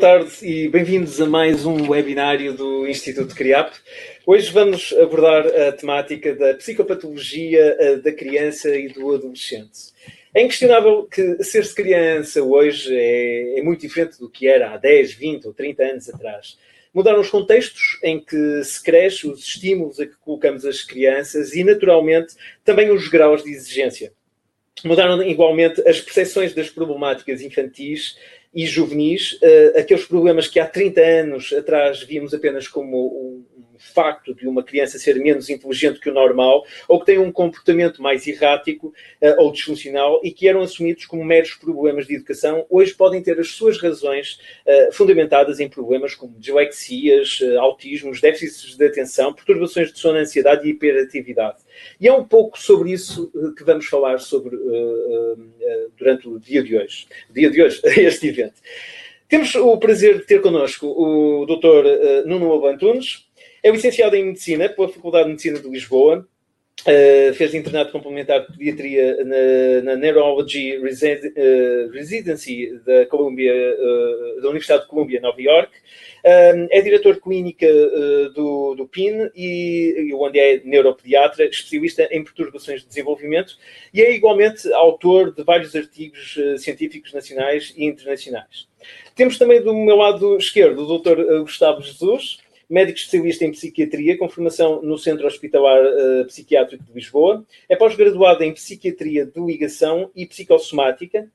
tarde e bem-vindos a mais um webinário do Instituto CRIAP. Hoje vamos abordar a temática da psicopatologia eh, da criança e do adolescente. É inquestionável que ser-se criança hoje é, é, muito diferente do que era há 10, 20 ou 30 anos atrás. Mudaram os contextos em que se cresce, os estímulos a que colocamos as crianças e, naturalmente, também os graus de exigência. Mudaram igualmente as percepções das problemáticas infantis e juvenis, uh, aqueles problemas que há 30 anos atrás víamos apenas como um, facto de uma criança ser menos inteligente que o normal, ou que tem um comportamento mais errático uh, ou disfuncional e que eram assumidos como meros problemas de educação, hoje podem ter as suas razões uh, fundamentadas em problemas como dislexias, uh, autismos, déficits de atenção, perturbações de sono, ansiedade e hiperatividade. E é um pouco sobre isso que vamos falar sobre, durante o dia de hoje, dia de hoje, este evento. Temos o prazer de ter connosco o Dr. Nuno Abantunes, é licenciado em Medicina pela Faculdade de Medicina de Lisboa. Uh, fez internato complementar de pediatria na, na Neurology uh, Residency da, Columbia, uh, da Universidade de Columbia, Nova York. é diretor de clínica do, do PIN e, e onde é neuropediatra, especialista em perturbações de desenvolvimento e é igualmente autor de vários artigos científicos nacionais e internacionais. Temos também do meu lado esquerdo o Dr. Gustavo Jesus, médico especialista em psiquiatria, com formação no Centro Hospitalar uh, Psiquiátrico de Lisboa. É pós-graduado em psiquiatria de ligação e psicossomática.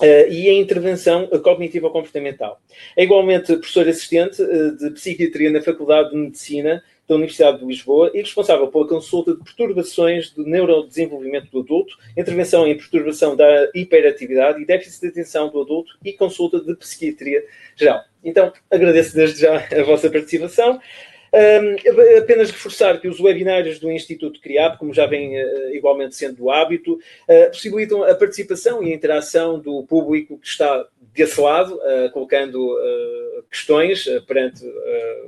Uh, e em intervenção cognitiva comportamental. É igualmente professor assistente uh, de psiquiatria na Faculdade de Medicina da Universidade de Lisboa e responsável pela consulta de perturbações do neurodesenvolvimento do adulto, intervenção em perturbação da hiperatividade e déficit de atenção do adulto e consulta de psiquiatria geral. Então, agradeço desde já a vossa participação. Um, apenas reforçar que os webinários do Instituto CRIAP, como já vem uh, igualmente sendo do hábito, uh, possibilitam a participação e a interação do público que está desse lado, uh, colocando uh, questões uh, perante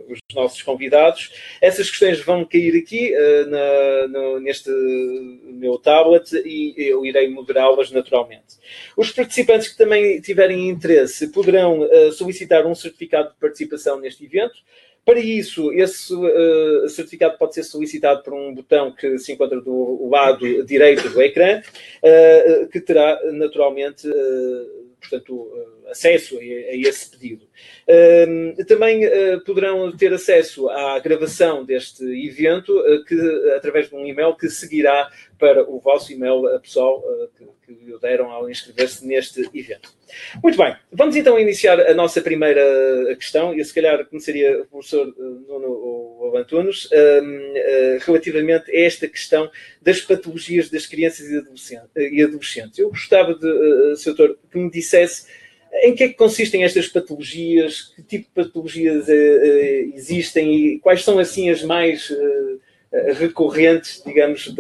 os nossos convidados. Essas questões vão cair aqui na, no, neste meu tablet e eu irei moderá-las naturalmente. Os participantes que também tiverem interesse poderão solicitar um certificado de participação neste evento. Para isso, esse uh, certificado pode ser solicitado por um botão que se encontra do lado direito do ecrã, uh, que terá naturalmente, uh, portanto, acesso a, a esse pedido. Uh, também uh, poderão ter acesso à gravação deste evento uh, que, através de um e-mail que seguirá para o vosso e-mail pessoal que, que lhe deram ao inscrever-se neste evento. Muito bem, vamos então iniciar a nossa primeira questão, e se calhar começaria o professor Nuno Antunes, relativamente a esta questão das patologias das crianças e adolescentes. Eu gostava de, Sr. Doutor, que me dissesse em que é que consistem estas patologias? Que tipo de patologias existem e quais são assim as mais recorrentes, digamos,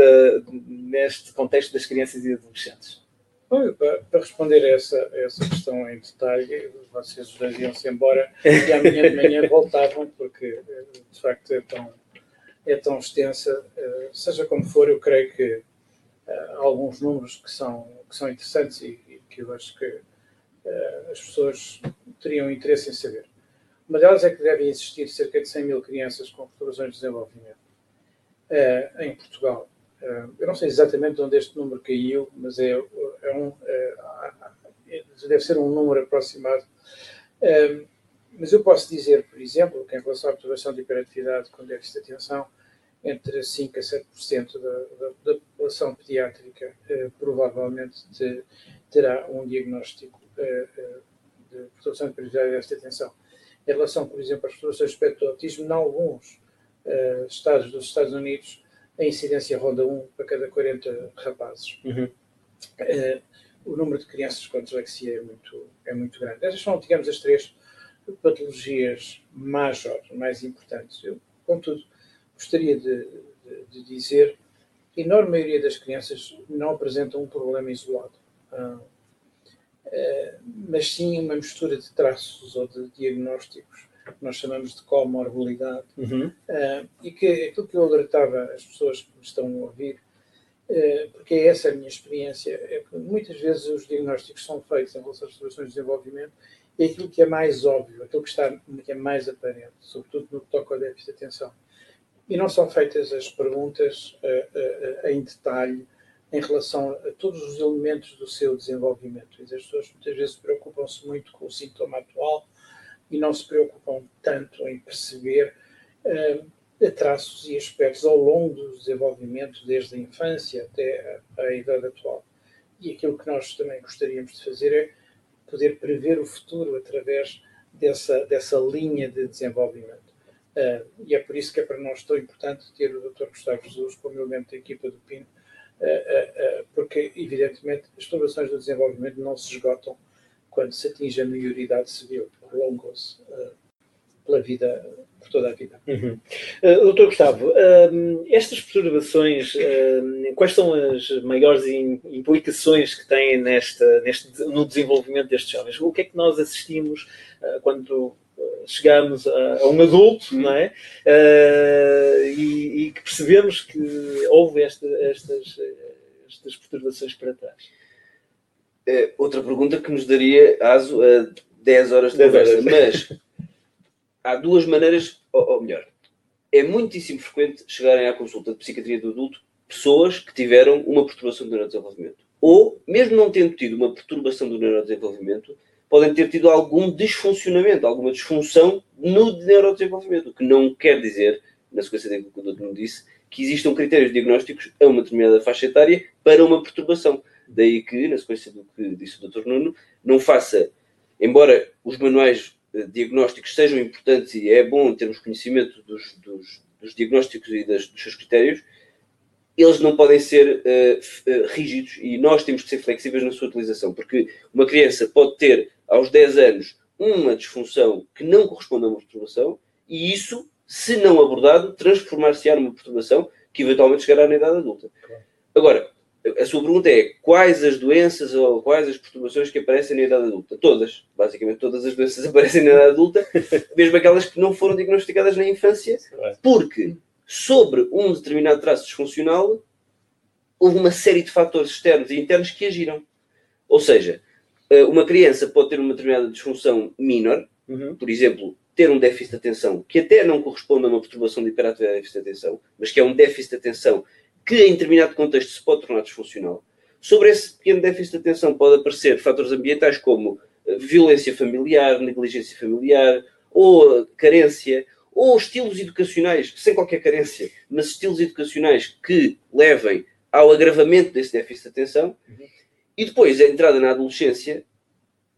neste contexto das crianças e adolescentes? Para responder a essa, a essa questão em detalhe, vocês dois iam-se embora e amanhã de manhã voltavam, porque de facto é tão, é tão extensa. Seja como for, eu creio que há alguns números que são, que são interessantes e, e que eu acho que eh, as pessoas teriam interesse em saber. Uma delas é que devem existir cerca de 100 mil crianças com perturbações de desenvolvimento eh, em Portugal. Eh, eu não sei exatamente de onde este número caiu, mas é, é um, deve ser um número aproximado. mas eu posso dizer, por exemplo, que em relação à perturbação de hiperatividade com déficit de atenção, entre 5% a 7% da, da, da população pediátrica provavelmente de, terá um diagnóstico eh, eh, de perturbação de prioridade desta atenção. Em relação, por exemplo, às perturbações de espectro do autismo, em alguns uh, estados dos Estados Unidos, a incidência ronda 1 para cada 40 rapazes. Uhum. Uh, o número de crianças com dislexia é muito, é muito grande. Essas são, digamos, as três patologias major, mais importantes. Eu, contudo, gostaria de, de, de dizer que a enorme maioria das crianças não apresentam um problema isolado. Uh, mas sim uma mistura de traços ou de diagnósticos que nós chamamos de comorbilidade, uhum. uh, e que aquilo que eu alertava as pessoas que me estão a ouvir, uh, porque é essa a minha experiência, é que muitas vezes os diagnósticos são feitos em relação às situações de desenvolvimento é aquilo que é mais óbvio, aquilo que, está, que é mais aparente, sobretudo no que toca ao déficit de atenção. E não são feitas as perguntas uh, em detalhe em relação a todos os elementos do seu desenvolvimento. As pessoas muitas vezes preocupam-se muito com o sintoma atual e não se preocupam tanto em perceber uh, traços e aspectos ao longo do desenvolvimento, desde a infância até a, a idade atual. E aquilo que nós também gostaríamos de fazer é poder prever o futuro através dessa, dessa linha de desenvolvimento. Uh, e é por isso que é para nós tão importante ter o Dr. Gustavo Jesus como elemento da equipa do PIN, uh, uh, porque, evidentemente, as perturbações do desenvolvimento não se esgotam quando se atinge a maioridade civil, prolongam-se pela vida, por toda a vida. Uhum. Uh, doutor Gustavo, uh, estas perturbações, uh, quais são as maiores implicações que têm nesta, neste, no desenvolvimento destes jovens? O que é que nós assistimos quando chegamos a, a, um adulto, uhum. não é? E, e, que percebemos que houve esta, estas, estas perturbações para trás? Outra pergunta que nos daria aso a 10 horas de conversa, mas há duas maneiras, ou, ou, melhor, é muitíssimo frequente chegarem à consulta de psiquiatria do adulto pessoas que tiveram uma perturbação do neurodesenvolvimento. Ou, mesmo não tendo tido uma perturbação do neurodesenvolvimento, podem ter tido algum desfuncionamento, alguma disfunção no neurodesenvolvimento, o que não quer dizer, na sequência daquilo que o doutor me disse, que existam critérios diagnósticos a uma determinada faixa etária para uma perturbação. Daí que, na sequência do que disse o Dr. Nuno, não faça, embora os manuais eh, diagnósticos sejam importantes e é bom termos conhecimento dos, dos, dos diagnósticos e das, dos seus critérios, eles não podem ser uh, rígidos e nós temos que ser flexíveis na sua utilização, porque uma criança pode ter aos 10 anos uma disfunção que não corresponde a uma perturbação e isso, se não abordado, transformar-se-á numa perturbação que eventualmente chegará na idade adulta. Agora, a sua pergunta é quais as doenças ou quais as perturbações que aparecem na idade adulta? Todas. Basicamente, todas as doenças aparecem na idade adulta, mesmo aquelas que não foram diagnosticadas na infância, porque sobre um determinado traço disfuncional houve uma série de fatores externos e internos que agiram. Ou seja, eh, uma criança pode ter uma determinada disfunção menor, uhum. por exemplo, ter um déficit de atenção que até não corresponde a uma perturbação de hiperatividade de déficit de atenção, mas que é um déficit de atenção que em determinado contexto se pode tornar disfuncional. Sobre esse pequeno déficit de atenção pode aparecer fatores ambientais como eh, violência familiar, negligência familiar, ou carência, ou estilos educacionais, sem qualquer carência, mas estilos educacionais que levem ao agravamento desse déficit de atenção. Uhum. E depois, a entrada na adolescência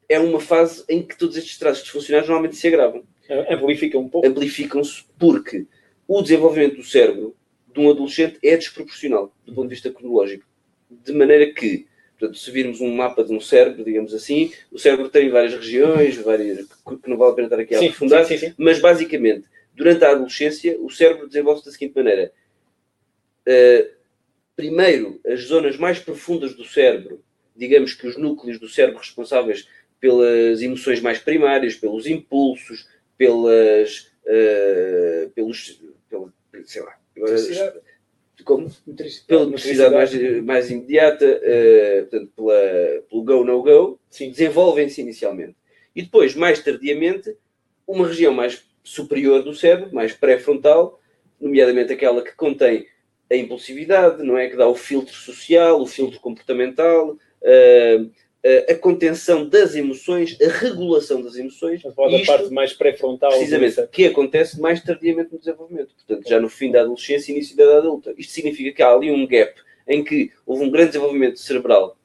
é uma fase em que todos estes traços disfuncionais normalmente se agravam. Amplificam um pouco. Amplificam-se porque o desenvolvimento do cérebro de um adolescente é desproporcional do ponto de vista cronológico. De maneira que, portanto, se virmos um mapa de um cérebro, digamos assim, o cérebro tem várias regiões, várias, que não vale a pena estar aqui a aprofundar, sim, sim, sim. mas basicamente, durante a adolescência, o cérebro desenvolve-se da seguinte maneira. Uh, primeiro, as zonas mais profundas do cérebro, digamos que os núcleos do cérebro responsáveis pelas emoções mais primárias, pelos impulsos, pelas, uh, pelos, pela, sei lá, como? Pela necessidade mais, mais imediata, uh, portanto, pela, pelo go, no go, desenvolvem-se inicialmente. E depois, mais tardiamente, uma região mais superior do cérebro, mais pré-frontal, nomeadamente aquela que contém a impulsividade, não é? Que dá o filtro social, o filtro comportamental, uh, a contenção das emoções, a regulação das emoções. A isto, parte mais pré-frontal. Precisamente, que acontece mais tardiamente no desenvolvimento. Portanto, já no fim da adolescência e início da idade adulta. Isto significa que há ali um gap em que houve um grande desenvolvimento cerebral,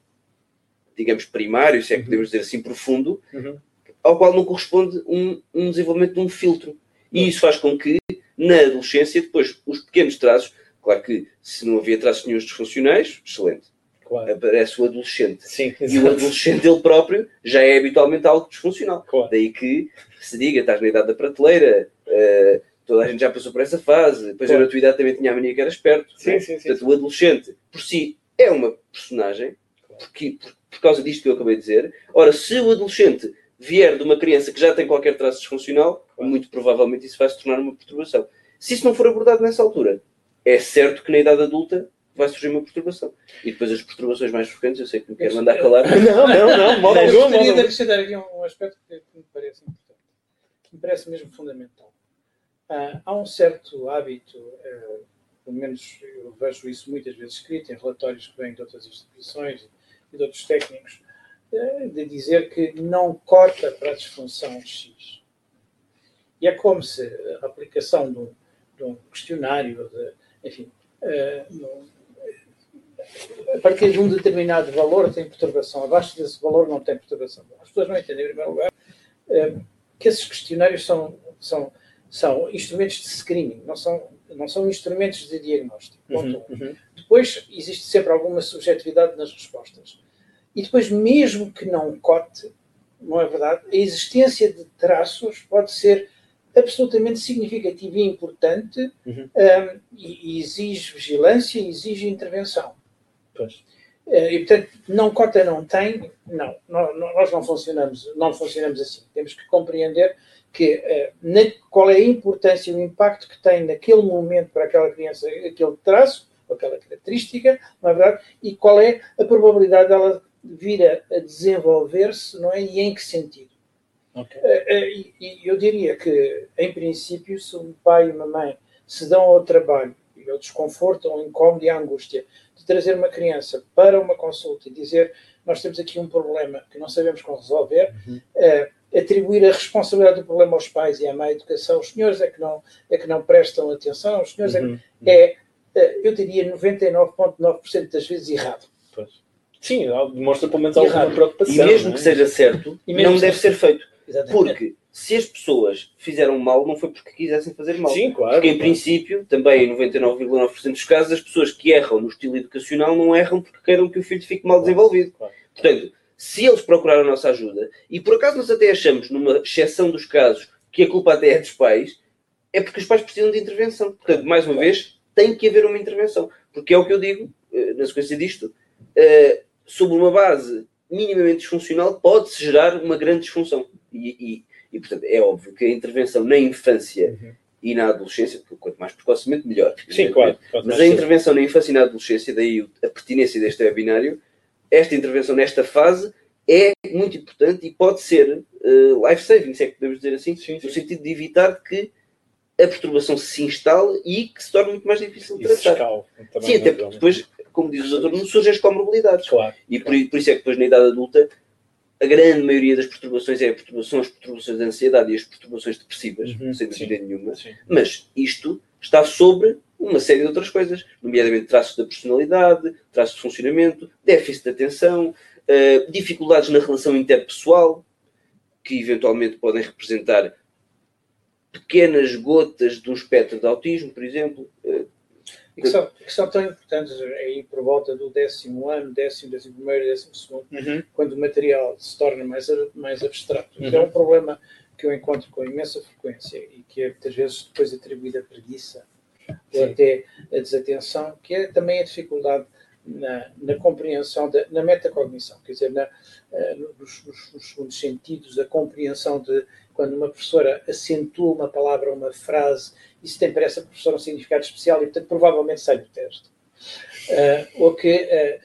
digamos, primário, se é que uhum. podemos dizer assim, profundo, uhum. ao qual não corresponde um, um desenvolvimento de um filtro. E isso faz com que, na adolescência, depois, os pequenos traços, claro que se não havia traços nenhum disfuncionais, excelente Claro. Aparece o adolescente. Sim, e o adolescente ele próprio já é habitualmente algo disfuncional. Claro. Daí que se diga, estás na idade da prateleira, uh, toda a gente já passou por essa fase, depois claro. eu na tua idade também tinha a mania que era esperto. Sim, né? sim, sim, Portanto, o adolescente, por si, é uma personagem, porque, por, por causa disto que eu acabei de dizer. Ora, se o adolescente vier de uma criança que já tem qualquer traço disfuncional, muito provavelmente isso vai se tornar uma perturbação. Se isso não for abordado nessa altura, é certo que na idade adulta vai surgir uma perturbação. E depois as perturbações mais frequentes, eu sei que me quero mandar calar. Não, não, não, modo algum, gostaria modo de acrescentar aqui um, aspecto que, me parece importante, que me parece mesmo fundamental. Ah, há um certo hábito, eh, pelo menos eu vejo isso muitas vezes escrito em relatórios que vêm de outras instituições e de outros técnicos, eh, de dizer que não corta para a disfunção X. E é como se a aplicação de um, de um questionário, de, enfim, eh, no- a partir de um determinado valor tem perturbação, abaixo desse valor não tem perturbação. As pessoas não entendem, em primeiro lugar, eh, que esses questionários são, são, são instrumentos de screening, não são, não são instrumentos de diagnóstico. Uhum, um. uhum. Depois existe sempre alguma subjetividade nas respostas. E depois, mesmo que não cote, não é verdade, a existência de traços pode ser absolutamente significativa e importante Uhum. um, e, e exige vigilância e exige intervenção. Pois. Eh, E, portanto, não cota, não tem, não. nó- nó- Nós não funcionamos, não funcionamos assim. Temos que compreender que, eh, na- qual é a importância e o impacto que tem naquele momento para aquela criança, aquele traço, aquela característica, não é verdade? E qual é a probabilidade dela vir a, desenvolver-se, não é? E em que sentido? Ok. Eh, E e eu diria que, em princípio, se um pai e uma mãe se dão ao trabalho e ao desconforto, ao incómodo e à angústia trazer uma criança para uma consulta e dizer nós temos aqui um problema que não sabemos como resolver, Uhum. eh, atribuir a responsabilidade do problema aos pais e à má educação, os senhores é que não, é que não prestam atenção, os senhores é, que- Uhum. é, eh, eu diria, 99,9% das vezes errado. Pois. Sim, demonstra pelo menos alguma Errado. preocupação. E mesmo não é? que seja certo, E mesmo não que deve ser feito. Exatamente. Porque se as pessoas fizeram mal, não foi porque quisessem fazer mal. Sim, claro. Porque, em claro. princípio, também em 99,9% dos casos, as pessoas que erram no estilo educacional não erram porque queiram que o filho fique mal desenvolvido. Claro. Portanto, se eles procuraram a nossa ajuda, e por acaso nós até achamos, numa exceção dos casos, que a culpa até é dos pais, é porque os pais precisam de intervenção. Portanto, mais uma vez, tem que haver uma intervenção. Porque é o que eu digo, eh, na sequência disto, eh, sobre uma base minimamente disfuncional, pode-se gerar uma grande disfunção. E, e, e, portanto, é óbvio que a intervenção na infância Uhum. e na adolescência, porque quanto mais precocemente, melhor. Sim, claro. Mas a intervenção na infância e na adolescência, daí a pertinência deste webinário, esta intervenção nesta fase é muito importante e pode ser eh, life-saving, se é que podemos dizer assim, Sim, sim. no sentido de evitar que a perturbação se instale e que se torne muito mais difícil de tratar. escala Sim, até porque depois, como diz o doutor, não surgem as comorbilidades. Claro. E por, por isso é que depois na idade adulta a grande maioria das perturbações é a perturbação, as perturbações de ansiedade e as perturbações depressivas, Uhum, sem dúvida nenhuma. Sim. Mas isto está sobre uma série de outras coisas, nomeadamente traços da personalidade, traços de funcionamento, déficit de atenção, eh, dificuldades na relação interpessoal, que eventualmente podem representar pequenas gotas de um espectro de autismo, por exemplo. Eh, E que são, que são tão importantes aí por volta do décimo ano, décimo, décimo primeiro, décimo segundo, Uhum. quando o material se torna mais, mais abstrato. Uhum. é um problema que eu encontro com imensa frequência e que é muitas vezes depois atribuído à preguiça ou Sim. até a desatenção, que é também a dificuldade na, na compreensão, da, na metacognição, quer dizer, na, eh, nos, nos- nos segundos sentidos, a compreensão de quando uma professora acentua uma palavra ou uma frase, isso tem para essa professora um significado especial e, portanto, provavelmente sai do teste. Eh, ou que eh,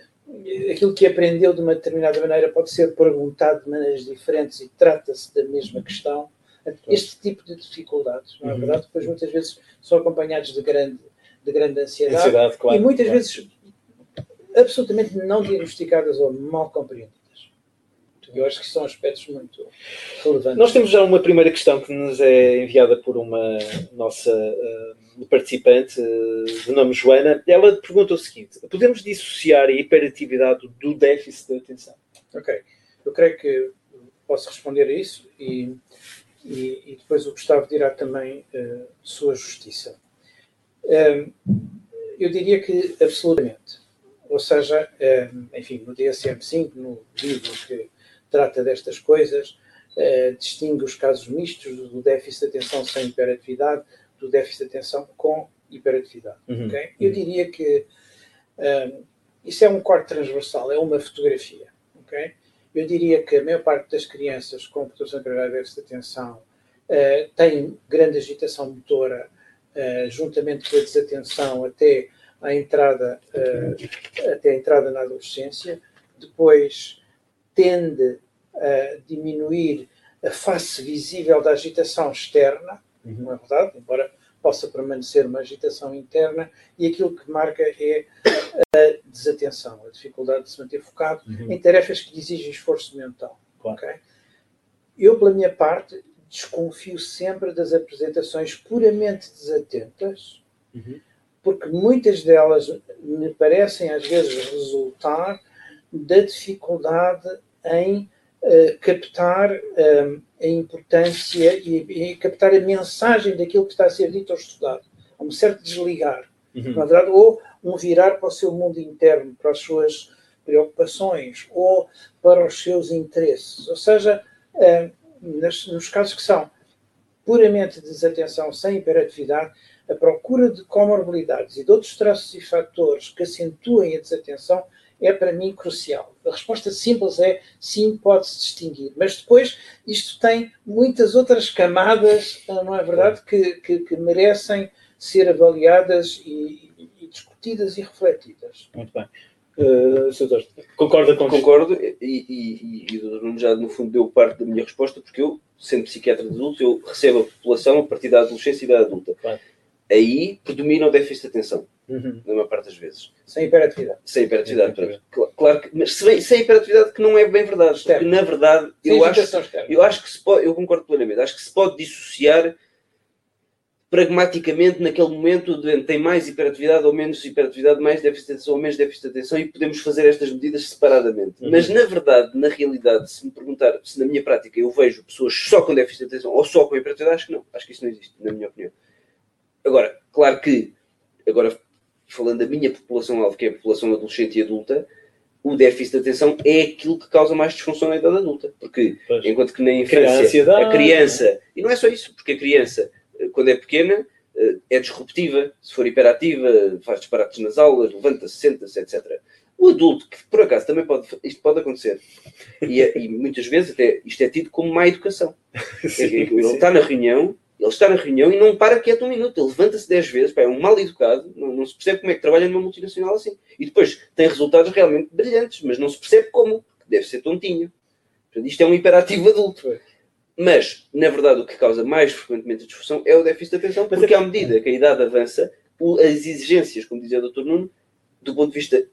aquilo que aprendeu de uma determinada maneira pode ser perguntado de maneiras diferentes e trata-se da mesma questão. Este tipo de dificuldades, não é Uhum. verdade? Depois muitas vezes são acompanhados de grande, de grande ansiedade, Ansiedade, claro. e muitas claro. vezes absolutamente não diagnosticadas ou mal compreendidas. Eu acho que são aspectos muito relevantes. Nós temos já uma primeira questão que nos é enviada por uma nossa eh, participante eh, de nome Joana. Ela pergunta o seguinte: podemos dissociar a hiperatividade do déficit de atenção? Ok. Eu creio que posso responder a isso e, e, e depois o Gustavo dirá também eh, sua justiça. Eu diria que absolutamente. Ou seja, eh, enfim, no DSM-5, no livro que trata destas coisas, eh, distingue os casos mistos do déficit de atenção sem hiperatividade do déficit de atenção com hiperatividade. Uhum. ok? Eu diria que eh, isso é um corte transversal, é uma fotografia. ok? Eu diria que a maior parte das crianças com perturbação de déficit de atenção eh, têm grande agitação motora, eh, juntamente com a desatenção, até à entrada, uh, até a entrada na adolescência, depois tende a diminuir a face visível da agitação externa, uhum. não é verdade? Embora possa permanecer uma agitação interna, e aquilo que marca é a desatenção, a dificuldade de se manter focado uhum. em tarefas que exigem esforço mental. Claro. Okay? Eu, pela minha parte, desconfio sempre das apresentações puramente desatentas, uhum. Porque muitas delas me parecem às vezes resultar da dificuldade em uh, captar uh, a importância e, e, captar a mensagem daquilo que está a ser dito ou estudado. Há um certo desligar, uhum. verdade, ou um virar para o seu mundo interno, para as suas preocupações ou para os seus interesses. Ou seja, uh, nos casos que são puramente desatenção sem hiperatividade, a procura de comorbilidades e de outros traços e fatores que acentuem a desatenção é para mim crucial. A resposta simples é sim, pode-se distinguir, mas depois isto tem muitas outras camadas, não é verdade, que, que, que merecem ser avaliadas e, e, discutidas e refletidas. Muito bem. Uh, concorda com Concordo, e, e, e, o Nuno já no fundo deu parte da minha resposta, porque eu, sendo psiquiatra de adulto, eu recebo a população a partir da adolescência e da adulta. Claro. Aí predomina o déficit de atenção, uhum. na maior parte das vezes. Sem hiperatividade. Sem hiperatividade. Hiperatividade. Claro que, mas sem, sem hiperatividade que não é bem verdade. Externo. Porque, na verdade, eu acho, eu acho que se pode, eu concordo plenamente, acho que se pode dissociar pragmaticamente naquele momento doente tem mais hiperatividade ou menos hiperatividade, mais déficit de atenção ou menos déficit de atenção e podemos fazer estas medidas separadamente. Uhum. Mas na verdade, na realidade, se me perguntar se na minha prática eu vejo pessoas só com déficit de atenção ou só com hiperatividade, acho que não. Acho que isso não existe, na minha opinião. Agora, claro que, agora falando da minha população-alvo, que é a população adolescente e adulta, o déficit de atenção é aquilo que causa mais disfunção na idade adulta. Porque, pois. enquanto que na infância, a criança, e não é só isso, porque a criança quando é pequena, eh, é disruptiva, se for hiperativa, faz disparates nas aulas, levanta-se, senta-se, etc. O adulto, que por acaso também pode, isto pode acontecer, e, é, e muitas vezes até isto é tido como má educação. sim, ele sim. está na reunião, ele está na reunião e não para quieto um minuto, ele levanta-se dez vezes, pá, é um mal educado, não, não, se percebe como é que trabalha numa multinacional assim. E depois tem resultados realmente brilhantes, mas não se percebe como, deve ser tontinho. Portanto, isto é um hiperativo adulto. Mas, na verdade, o que causa mais frequentemente a disfunção é o déficit de atenção, porque à medida que a idade avança, as exigências, como dizia o Dr. Nuno, do ponto de vista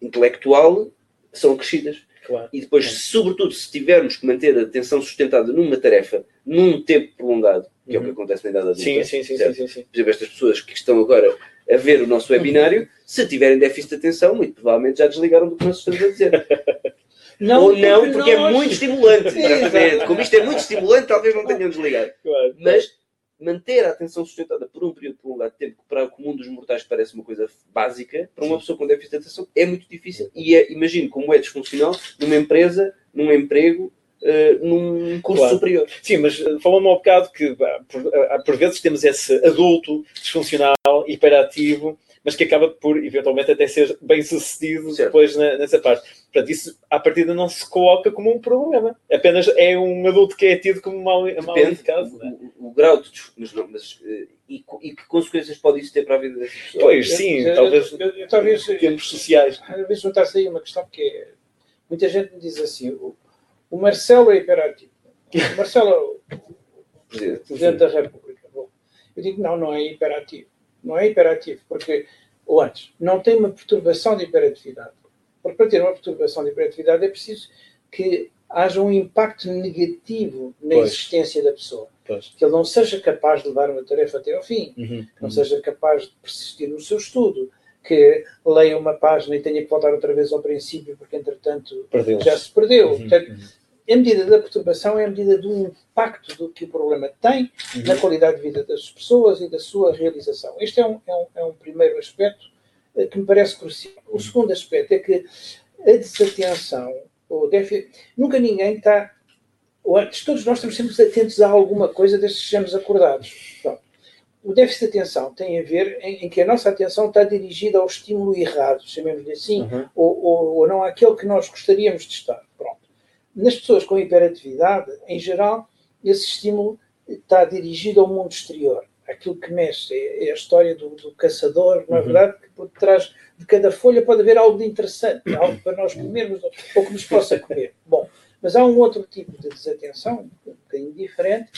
intelectual, são acrescidas. Claro. E depois, claro. sobretudo, se tivermos que manter a atenção sustentada numa tarefa num tempo prolongado, que uhum. é o que uhum. acontece na idade adulta. Sim, sim, sim, sim, sim, sim. Por exemplo, estas pessoas que estão agora a ver o nosso webinário, se tiverem déficit de atenção, muito provavelmente já desligaram do que nós estamos a dizer. Não, Ou não, porque, nós... é muito estimulante. Como isto é muito estimulante, talvez não tenham desligado. Claro. Mas manter a atenção sustentada por um período prolongado de tempo, que para o comum dos mortais parece uma coisa básica, para uma pessoa com déficit de atenção é muito difícil. E é, imagino como é disfuncional numa empresa, num emprego, Uh, num curso claro. superior. Sim, mas uh, falou-me ao bocado que por, uh, por, vezes temos esse adulto disfuncional, hiperativo, mas que acaba por, eventualmente, até ser bem sucedido certo. depois na, nessa parte. Portanto, isso, à partida, não se coloca como um problema. Apenas é um adulto que é tido como mal, mal indicado. O, é? o, o, grau de... Mas, não, mas, eh, e, e, que consequências pode isso ter para a vida dessa pessoa? Pois, sim. Eu, talvez, eu, eu, talvez tempos sociais. Às vezes juntar-se aí uma questão que é... Muita gente me diz assim, o, o Marcelo é hiperativo. O Marcelo é o Presidente, Presidente da República. Bom, eu digo, não, não é hiperativo não é hiperativo, porque, ou antes, não tem uma perturbação de hiperatividade. Porque para ter uma perturbação de hiperatividade é preciso que haja um impacto negativo na pois. existência da pessoa. Pois. Que ele não seja capaz de levar uma tarefa até ao fim, uhum. que não uhum. seja capaz de persistir no seu estudo, que leia uma página e tenha que voltar outra vez ao princípio, porque entretanto já se perdeu. Uhum. Portanto, uhum a medida da perturbação é a medida do impacto do que o problema tem uhum. na qualidade de vida das pessoas e da sua realização. Este é um, é um, é um primeiro aspecto que me parece crucial. O segundo aspecto é que a desatenção, ou deve, nunca ninguém está, ou antes, todos nós estamos sempre atentos a alguma coisa desde que sejamos acordados. Pronto. O déficit de atenção tem a ver em, em, que a nossa atenção está dirigida ao estímulo errado, chamemos-lhe assim, uhum. ou, ou, ou não àquele que nós gostaríamos de estar. Pronto. Nas pessoas com hiperatividade, em geral, esse estímulo está dirigido ao mundo exterior, aquilo que mexe, é, é a história do, do caçador, não é Uhum. verdade? Que por trás de cada folha pode haver algo de interessante, algo para nós comermos ou que nos possa comer. Bom, mas há um outro tipo de desatenção, um bocadinho diferente,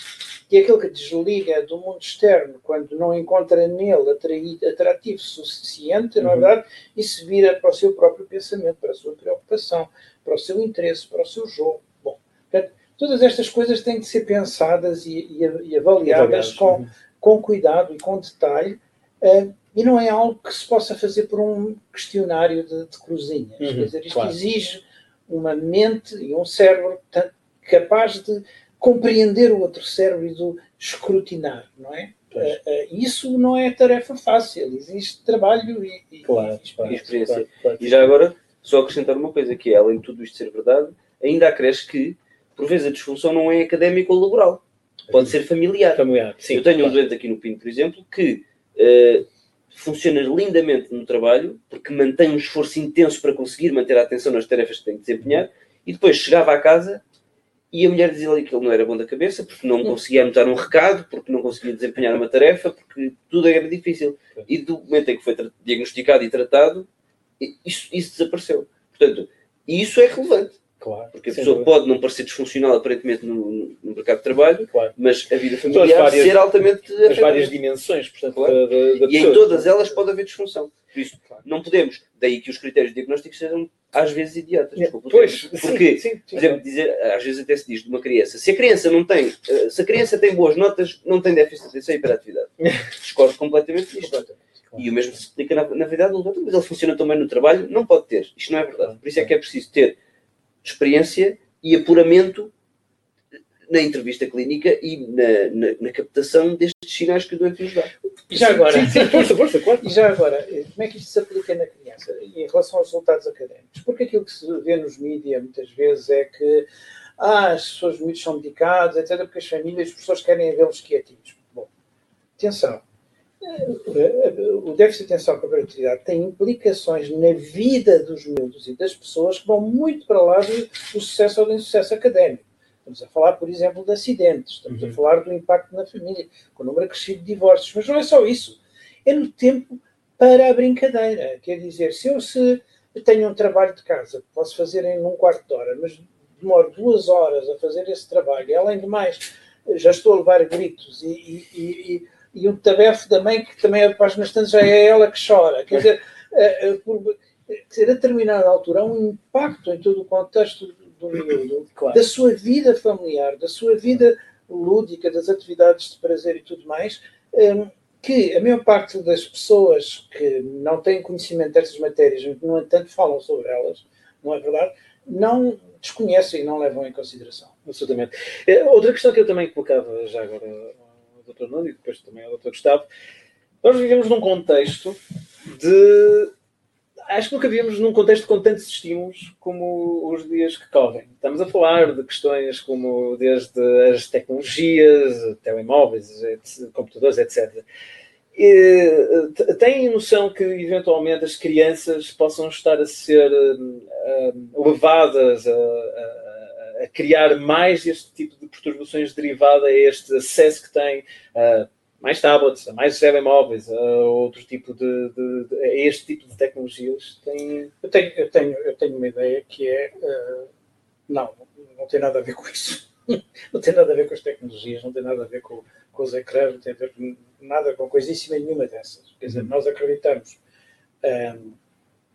que é aquele que desliga do mundo externo quando não encontra nele atrai- atrativo suficiente, não é Uhum. verdade? E se vira para o seu próprio pensamento, para a sua preocupação, para o seu interesse, para o seu jogo. Bom, portanto, todas estas coisas têm de ser pensadas e, e- e avaliadas com, Uhum. Com cuidado e com detalhe, eh, e não é algo que se possa fazer por um questionário de, de cruzinhas. Uhum, Quer dizer, isto claro. exige uma mente e um cérebro capaz de compreender o outro cérebro e de escrutinar, não é? Eh, eh, isso não é tarefa fácil, existe trabalho e, e- Claro, e claro, E experiência. claro, claro. E já agora, só acrescentar uma coisa, que é, além de tudo isto ser verdade, ainda acresce que, por vezes, a disfunção não é académica ou laboral. Pode ser familiar. Familiar, sim. Eu tenho um claro. doente aqui no Pinto, por exemplo, que eh, funciona lindamente no trabalho, porque mantém um esforço intenso para conseguir manter a atenção nas tarefas que tem que desempenhar, e depois chegava à casa e a mulher dizia-lhe que ele não era bom da cabeça, porque não conseguia anotar um recado, porque não conseguia desempenhar uma tarefa, porque tudo era difícil. E do momento em que foi diagnosticado e tratado, isso, isso desapareceu. Portanto, isso é relevante, Claro. porque a pessoa dúvida. pode não parecer disfuncional aparentemente no, no- mercado de trabalho, Claro. mas a vida familiar várias- ser altamente As várias dimensões, portanto, Claro. da, da, da E em pessoa. todas elas pode haver disfunção. Por isso, não podemos, daí que os critérios diagnósticos sejam às vezes idiotas. Desculpa o Pois, Porque, sim, sim, por exemplo, dizer, às vezes até se diz de uma criança, se a criança não tem, eh, se a criança tem boas notas, não tem déficit de atenção e hiperatividade. Discordo completamente disto. E o mesmo se explica na, na vida adulta, mas ele funciona também no trabalho, não pode ter. Isto não é verdade. Por isso é que é preciso ter experiência e apuramento na entrevista clínica e na, na- na captação destes sinais que o doente nos dá. E já agora, Sim, sim, força, força, claro. E já agora, como é que isto se aplica na criança em relação aos resultados académicos? Porque aquilo que se vê nos mídias muitas vezes é que ah, as pessoas muito são medicadas, etc., porque as famílias, os professores querem vê-los quietinhos. Bom, atenção. O déficit de atenção com a hiperatividade tem implicações na vida dos miúdos e das pessoas que vão muito para lá do, do sucesso ou do insucesso académico. Estamos a falar, por exemplo, de acidentes, estamos Uhum. a falar do impacto na família, com o número crescido de divórcios, mas não é só isso é no tempo para a brincadeira. Quer dizer, se eu se tenho um trabalho de casa que posso fazer em um quarto de hora, mas demoro duas horas a fazer esse trabalho, e além de mais, já estou a levar gritos e, e, e, e- tabefe da mãe que também a páginas tantas já é ela que chora. Quer dizer, eh, eh, dizer, a determinada altura há um impacto em todo o contexto do, do Claro. da sua vida familiar, da sua vida lúdica, das atividades de prazer e tudo mais, que a maior parte das pessoas que não têm conhecimento destas matérias, que no entanto falam sobre elas, não é verdade, não desconhecem e não levam em consideração. Absolutamente. Eh, Outra questão que eu também colocava já agora Dr. Nuno e depois também ao Dr. Gustavo, nós vivemos num contexto de. Acho que nunca vivemos num contexto com tantos estímulos como os dias que correm. Estamos a falar de questões como desde as tecnologias, telemóveis, computadores, etc. E, eh, têm noção que eventualmente as crianças possam estar a ser eh, levadas a, a- a criar mais este tipo de perturbações derivada a este acesso que têm a mais tablets, a mais telemóveis, a outro tipo de, de- de- a este tipo de tecnologias? Tem... Eu tenho, eu tenho, eu tenho uma ideia que é. eh, não, não tem nada a ver com isso. Não tem nada a ver com as tecnologias, não tem nada a ver com, com os ecrãs, não tem a ver com nada com coisíssima nenhuma dessas. Quer dizer, nós acreditamos ehm,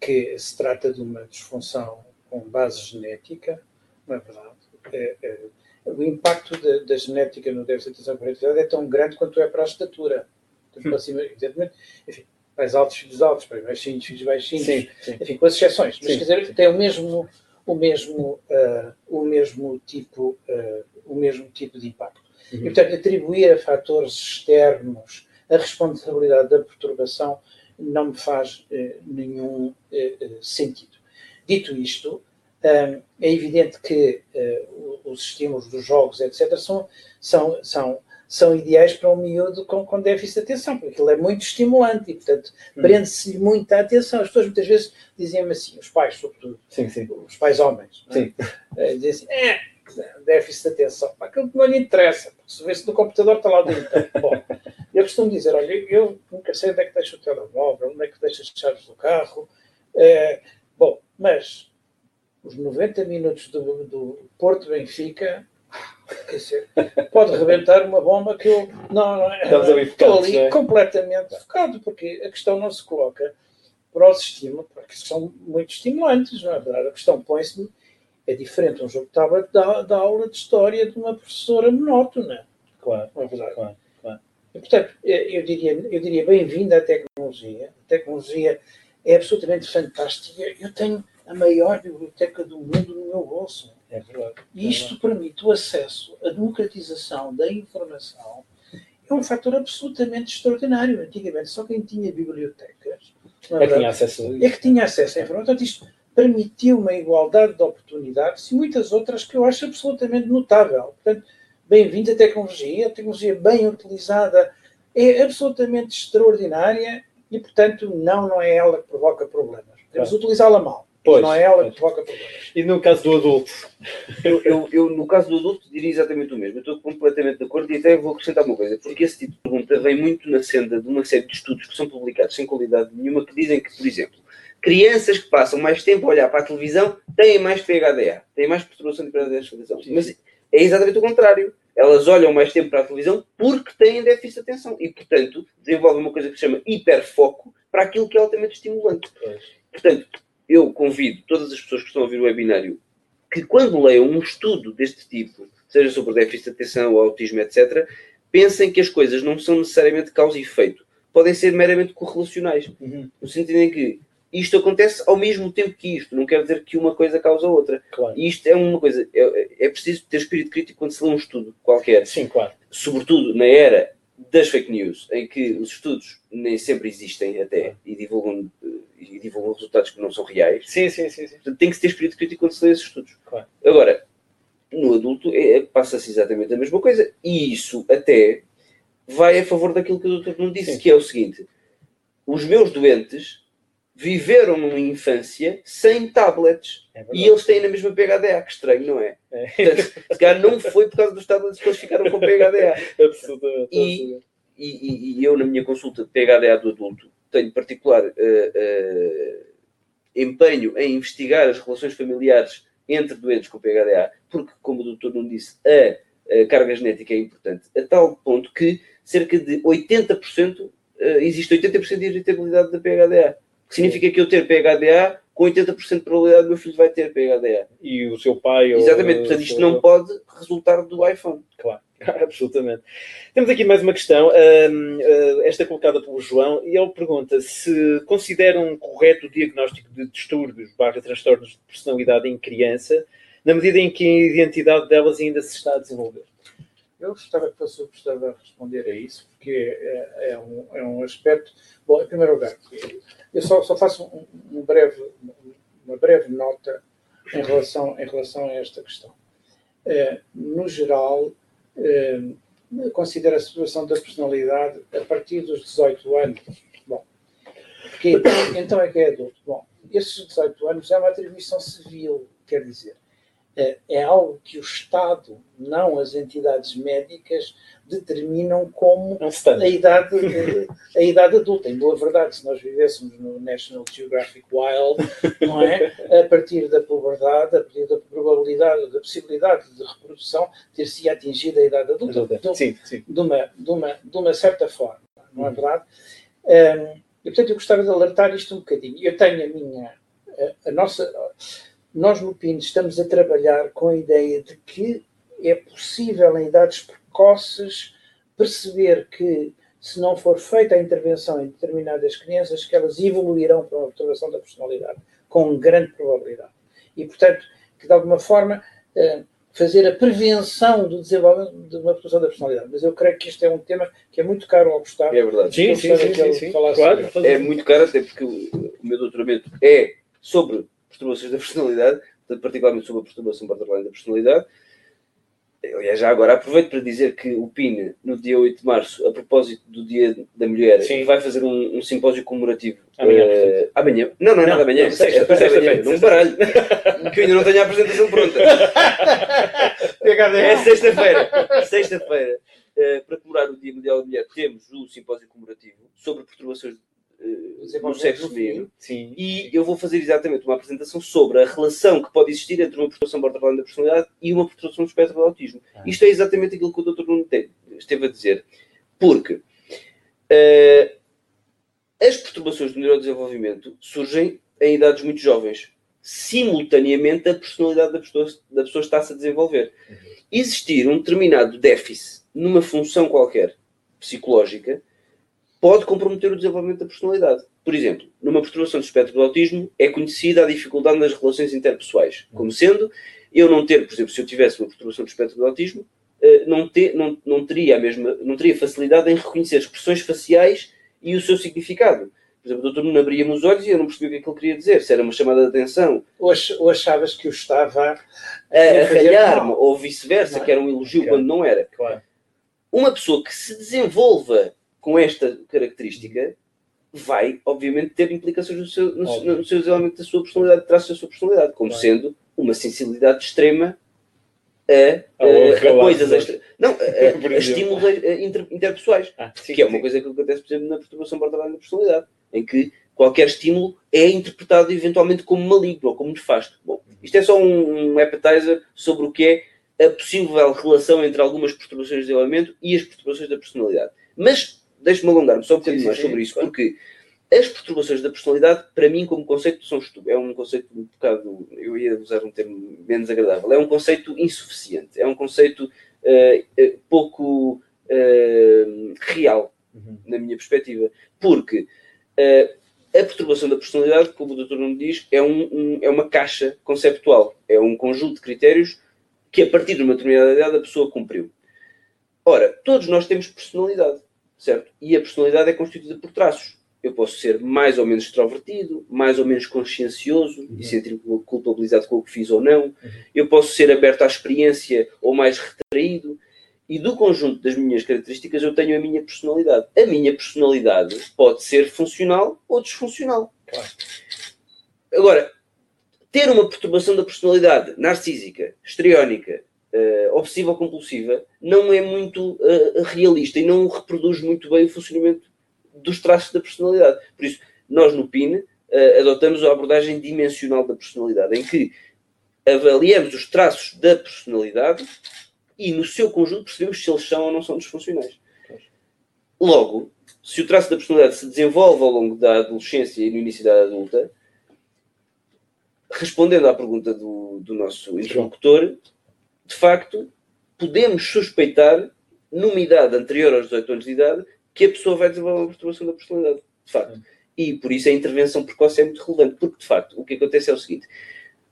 que se trata de uma disfunção com base genética, não é verdade? É, é, o impacto da, da genética no déficit de atenção e hiperatividade é tão grande quanto é para a estatura. Portanto, para cima, evidentemente, enfim, mais altos, filhos altos, para baixinhos, filhos baixinhos, Sim, sim. enfim, com as exceções. Mas Sim. quer dizer, tem o mesmo, o mesmo, ah, o mesmo tipo, ah, o mesmo tipo de impacto. Uhum. E portanto, atribuir a fatores externos a responsabilidade da perturbação não me faz eh, nenhum eh, eh, sentido. Dito isto, é evidente que eh, os estímulos dos jogos, etc., são, são, são, são ideais para um miúdo com, com déficit de atenção, porque aquilo é muito estimulante e, portanto, Hum. prende-se muita atenção. As pessoas muitas vezes diziam-me assim, os pais, sobretudo, Sim, sim. os pais homens, é? Sim. Eh, dizem assim, é, déficit de atenção, aquilo que não lhe interessa, porque se vê-se no computador está lá dentro. Bom, Eu costumo dizer, olha, eu nunca sei onde é que deixo o telemóvel, onde é que deixo as chaves do carro. É, bom, mas os 90 minutos do, do Porto Benfica, quer dizer, pode rebentar uma bomba que eu não, não Estamos ali estou ali é? completamente focado, porque a questão não se coloca para os estímulos, porque são muito estimulantes, não é verdade? A questão põe-se, é diferente um jogo de tablet da, da aula de história de uma professora monótona, Claro, não é verdade? claro, claro. E, portanto, eu diria, eu diria bem-vinda à tecnologia. A tecnologia é absolutamente fantástica. Eu tenho a maior biblioteca do mundo no meu bolso. É verdade. E isto permite o acesso, a democratização da informação. É um fator absolutamente extraordinário. Antigamente, só quem tinha bibliotecas É que tinha acesso a é que tinha acesso à informação. Portanto, isto permitiu uma igualdade de oportunidades e muitas outras que eu acho absolutamente notável. Portanto, bem-vindo à tecnologia, a tecnologia bem utilizada é absolutamente extraordinária e, portanto, não, não é ela que provoca problemas. Podemos utilizá-la mal, Pois, não é ela que provoca problemas. E no caso do adulto? Eu, eu, eu, no caso do adulto, diria exatamente o mesmo. Eu estou completamente de acordo e até vou acrescentar uma coisa, porque esse tipo de pergunta vem muito na senda de uma série de estudos que são publicados sem qualidade nenhuma, que dizem que, por exemplo, crianças que passam mais tempo a olhar para a televisão têm mais PHDA, têm mais perturbação de PHDA de televisão. Mas é exatamente o contrário. Elas olham mais tempo para a televisão porque têm déficit de atenção e, portanto, desenvolvem uma coisa que se chama hiperfoco para aquilo que é altamente estimulante. Pois. Portanto, eu convido todas as pessoas que estão a ouvir o webinário que, quando leiam um estudo deste tipo, seja sobre déficit de atenção ou autismo, etc., pensem que as coisas não são necessariamente causa e efeito. Podem ser meramente correlacionais. Uhum. No sentido em que isto acontece ao mesmo tempo que isto. Não quer dizer que uma coisa causa a outra. Claro. E isto é uma coisa. É, é preciso ter espírito crítico quando se lê um estudo qualquer Sim, claro. sobretudo na era das fake news, em que os estudos nem sempre existem até e divulgam, eh, e divulgam resultados que não são reais. Sim, sim, sim. sim. Portanto, tem que ter espírito crítico quando se lê esses estudos. Claro. Agora, no adulto é- passa-se exatamente a mesma coisa e isso até vai a favor daquilo que o doutor não disse, Sim. que é o seguinte: os meus doentes viveram numa infância sem tablets É e eles têm na mesma PHDA, que estranho, não é? É. Portanto, se calhar não foi por causa dos tablets que eles ficaram com PHDA. Absolutamente. E-. E, e- eu, na minha consulta de PHDA do adulto, tenho particular eh, eh, empenho em investigar as relações familiares entre doentes com PHDA, porque, como o doutor não disse, a, a carga genética é importante, a tal ponto que cerca de 80%, eh, existe 80% de irritabilidade da PHDA. Que significa que eu ter PHDA, com 80% de probabilidade o meu filho vai ter PHDA. E o seu pai. ou- Exatamente, portanto, isto não pode resultar do iPhone. Claro, absolutamente. Temos aqui mais uma questão, hum, uh, esta colocada pelo João, e ele pergunta se consideram correto o diagnóstico de distúrbios barra transtornos de personalidade em criança, na medida em que a identidade delas ainda se está a desenvolver. Eu gostava que fosse o professor a responder a isso, porque é, é um, é um aspecto. Bom, em primeiro lugar, eu só, só faço um, um breve, uma breve nota em relação, em relação a esta questão. Eh, no geral, eh, considero a situação da personalidade a partir dos 18 anos. Bom, então, então é que é adulto. Bom, esses 18 anos é uma atribuição civil, quer dizer, é, é algo que o Estado, não as entidades médicas, determinam como É a idade, eh, a idade adulta. Em boa verdade, se nós vivêssemos no National Geographic Wild, não é? A partir da puberdade, a partir da probabilidade, da possibilidade de reprodução, ter-se atingido a idade adulta. De, Sim, sim. de uma, de, uma, de uma certa forma, não é verdade? Um, e, portanto, eu gostava de alertar isto um bocadinho. Eu tenho a minha, a, a nossa, nós no PIN estamos a trabalhar com a ideia de que é possível, em idades precoces, perceber que, se não for feita a intervenção em determinadas crianças, que elas evoluirão para uma perturbação da personalidade, com grande probabilidade. E, portanto, que de alguma forma eh, fazer a prevenção do desenvolvimento de uma perturbação da personalidade. Mas eu creio que este é um tema que é muito caro ao Gustavo. É verdade. Sim, sim, sim, sim, sim. Claro. É muito caro, até porque o meu doutoramento é sobre perturbações da personalidade, particularmente sobre a perturbação borderline da personalidade. Aliás, já agora aproveito para dizer que o PIN, no dia 8 de março, a propósito do Dia da Mulher, Sim. vai fazer um, um simpósio comemorativo. Amanhã, eh, amanhã? Não, não é Não, nada amanhã. não, sexta- é depois da sexta-feira, manhã. Não baralho. que eu ainda não tenho a apresentação pronta. É sexta-feira. Sexta-feira. Uh, para comemorar o Dia Mundial da Mulher, temos o simpósio comemorativo sobre perturbações uh, no sexo feminino. E eu vou fazer exatamente uma apresentação sobre a relação que pode existir entre uma perturbação borderline da personalidade e uma perturbação do espectro do autismo. Ah. Isto é exatamente aquilo que o Dr. Nuno esteve a dizer. Porque uh, as perturbações do neurodesenvolvimento surgem em idades muito jovens. Simultaneamente, a personalidade da pessoa, da pessoa está-se a desenvolver. Uhum. Existir um determinado déficit numa função qualquer psicológica pode comprometer o desenvolvimento da personalidade. Por exemplo, numa perturbação do espectro do autismo, é conhecida a dificuldade nas relações interpessoais, como sendo eu não ter, por exemplo, se eu tivesse uma perturbação do espectro do autismo, eh, não, ter, não, não, teria a mesma, não teria facilidade em reconhecer expressões faciais e o seu significado. Por exemplo, o doutor não abria-me os olhos e eu não percebia o que, é que ele queria dizer, se era uma chamada de atenção. Ou, ou achavas que o estava a, a ralhar-me, ou vice-versa, é? que era um elogio claro. quando não era. Claro. Uma pessoa que se desenvolva com esta característica vai, obviamente, ter implicações no seu, no, no seu desenvolvimento da sua personalidade, traços da sua personalidade, como sendo uma sensibilidade extrema a, a, a coisas extra. Não, a, a estímulos inter, interpessoais. Ah, sim, que é uma sim. coisa que acontece, por exemplo, na perturbação borderline da personalidade, em que qualquer estímulo é interpretado eventualmente como maligno ou como nefasto. Bom, isto é só um, um appetizer sobre o que é a possível relação entre algumas perturbações de desenvolvimento e as perturbações da personalidade. Mas deixe-me alongar-me só um bocadinho mais sobre isso, porque as perturbações da personalidade, para mim, como conceito, são estúpidas. É um conceito um bocado, eu ia usar um termo menos agradável, é um conceito insuficiente, é um conceito uh, pouco uh, real, uhum. na minha perspectiva. Porque uh, a perturbação da personalidade, como o Dr. Nuno diz, é, um, um, é uma caixa conceptual, é um conjunto de critérios que, a partir de uma determinada idade, a pessoa cumpriu. Ora, todos nós temos personalidade, certo? E a personalidade é constituída por traços eu posso ser mais ou menos extrovertido, mais ou menos consciencioso uhum. e sentir culpabilizado com o que fiz ou não. Uhum. Eu posso ser aberto à experiência ou mais retraído. E do conjunto das minhas características, eu tenho a minha personalidade. A minha personalidade pode ser funcional ou disfuncional. Claro. Agora, ter uma perturbação da personalidade narcísica, estriónica, uh, obsessiva ou compulsiva, não é muito uh, realista e não reproduz muito bem o funcionamento dos traços da personalidade. Por isso, nós no PIN uh, adotamos a abordagem dimensional da personalidade, em que avaliamos os traços da personalidade e no seu conjunto percebemos se eles são ou não são disfuncionais. Logo, se o traço da personalidade se desenvolve ao longo da adolescência e no início da adulta, respondendo à pergunta do, do nosso interlocutor, de facto, podemos suspeitar, numa idade anterior aos 18 anos de idade, que a pessoa vai desenvolver uma perturbação da personalidade, de facto. E por isso a intervenção precoce é muito relevante, porque de facto o que acontece é o seguinte: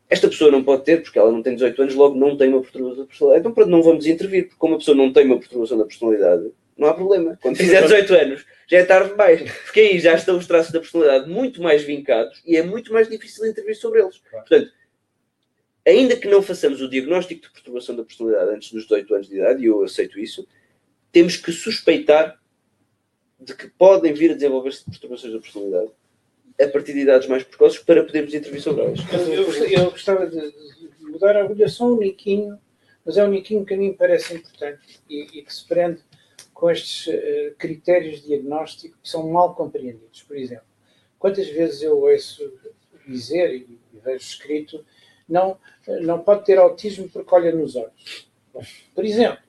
esta pessoa não pode ter, porque ela não tem 18 anos, logo não tem uma perturbação da personalidade. Então, pronto, não vamos intervir, porque como a pessoa não tem uma perturbação da personalidade, não há problema. Quando fizer 18 anos, já é tarde demais, porque aí já estão os traços da personalidade muito mais vincados e é muito mais difícil intervir sobre eles. Portanto, ainda que não façamos o diagnóstico de perturbação da personalidade antes dos 18 anos de idade, e eu aceito isso, temos que suspeitar de que podem vir a desenvolver-se perturbações da personalidade a partir de idades mais precoces para podermos intervir sobre elas. Eu, eu gostava de mudar a agulha só um niquinho, mas é um niquinho que a mim parece importante e, e que se prende com estes uh, critérios de diagnóstico que são mal compreendidos. Por exemplo, quantas vezes eu ouço dizer e, e vejo escrito não, não pode ter autismo porque olha nos olhos. Por exemplo,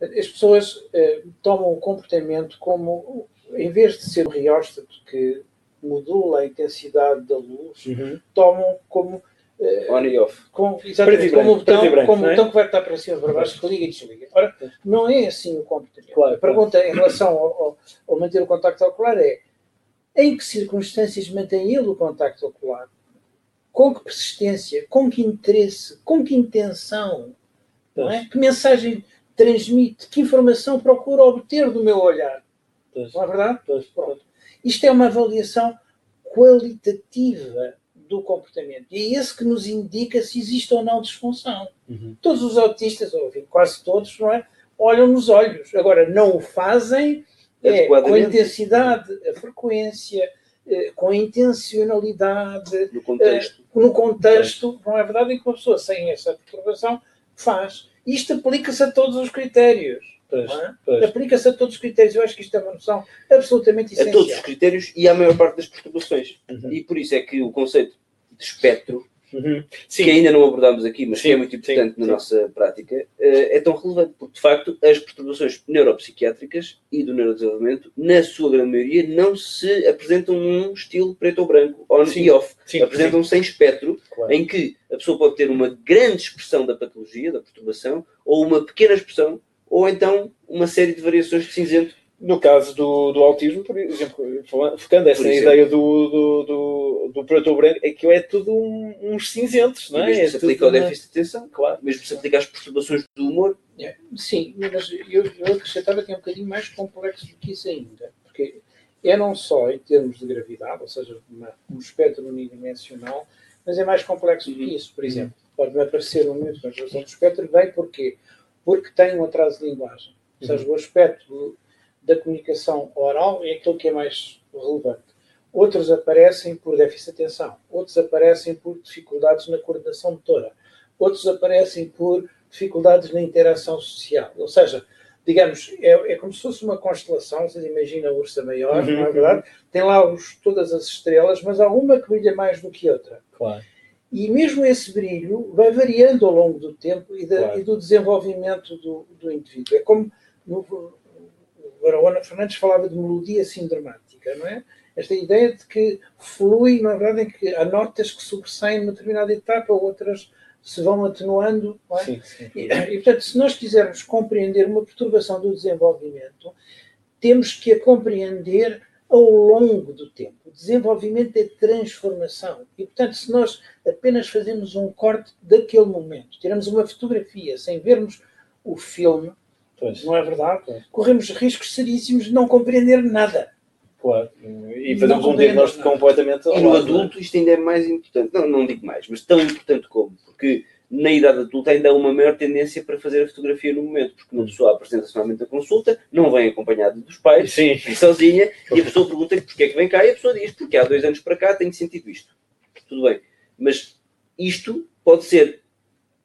as pessoas eh, tomam o comportamento como, em vez de ser um rióstato que modula a intensidade da luz, uhum. tomam como. Eh, On e off. Com, exatamente, como o botão, branco, como é? botão que vai estar para cima para baixo, que liga e desliga. Ora, não é assim o comportamento. Claro, a pergunta claro. em relação ao, ao, ao, manter o contacto ocular é em que circunstâncias mantém ele o contacto ocular? Com que persistência? Com que interesse? Com que intenção? Não é? Que mensagem transmite, que informação procura obter do meu olhar. Pois. Não é verdade? Pois. Isto é uma avaliação qualitativa do comportamento. E é esse que nos indica se existe ou não disfunção. Uhum. Todos os autistas, ou quase todos, não é? olham nos olhos. Agora, não o fazem é, com a intensidade, a frequência, eh, com a intencionalidade, no contexto, no contexto não é verdade? E que uma pessoa sem essa perturbação faz. Isto aplica-se a todos os critérios. é? Aplica-se a todos os critérios. Eu acho que isto é uma noção absolutamente essencial. A todos os critérios e à maior parte das perturbações. Uhum. E por isso é que o conceito de espectro Uhum. que ainda não abordámos aqui, mas sim, que é muito importante sim, na sim. nossa prática, eh, é tão relevante, porque de facto as perturbações neuropsiquiátricas e do neurodesenvolvimento, na sua grande maioria, não se apresentam num estilo preto ou branco, on e off. Apresentam-se em espectro, claro. em que a pessoa pode ter uma grande expressão da patologia, da perturbação, ou uma pequena expressão, ou então uma série de variações de cinzento no caso do, do autismo, por exemplo, focando essa ideia do, do, do, do preto branco, é que é tudo um, uns cinzentos, não é? Mesmo é se aplica ao déficit de atenção, claro. Mesmo se aplica às perturbações do humor. É, sim, mas eu, eu acrescentava que é um bocadinho mais complexo do que isso ainda, porque é não só em termos de gravidade, ou seja, uma, um espectro unidimensional, mas é mais complexo do que uhum. isso. Por exemplo, pode-me aparecer um momento de conjugação do espectro, bem porquê? Porque tem um atraso de linguagem. Ou seja, uhum. o aspecto da comunicação oral é aquilo que é mais relevante. Outros aparecem por déficit de atenção, outros aparecem por dificuldades na coordenação motora, outros aparecem por dificuldades na interação social. Ou seja, digamos, é, é como se fosse uma constelação, você imagina a ursa maior, uhum, não é verdade? Tem lá os, todas as estrelas, mas há uma que brilha mais do que outra. Claro. E mesmo esse brilho vai variando ao longo do tempo e, da, claro. e do desenvolvimento do, do indivíduo. É como no, Agora, o Ana Fernandes falava de melodia sindramática, não é? Esta ideia de que flui, na verdade, em que há notas que sobressaem numa determinada etapa, outras se vão atenuando. É? Sim, sim. E, e, portanto, se nós quisermos compreender uma perturbação do desenvolvimento, temos que a compreender ao longo do tempo. O desenvolvimento é transformação. E, portanto, se nós apenas fazemos um corte daquele momento, tiramos uma fotografia sem vermos o filme, Pois. Não é verdade? Pois. Corremos riscos seríssimos de não compreender nada. Claro. E fazemos um diagnóstico completamente. E no adulto isto ainda é mais importante. Não, não digo mais, mas tão importante como. Porque na idade adulta ainda há uma maior tendência para fazer a fotografia no momento, porque uma pessoa apresenta-se normalmente a consulta, não vem acompanhada dos pais, Sim. vem sozinha, e a pessoa pergunta porquê é que vem cá, e a pessoa diz, porque há dois anos para cá tenho sentido isto. Tudo bem. Mas isto pode ser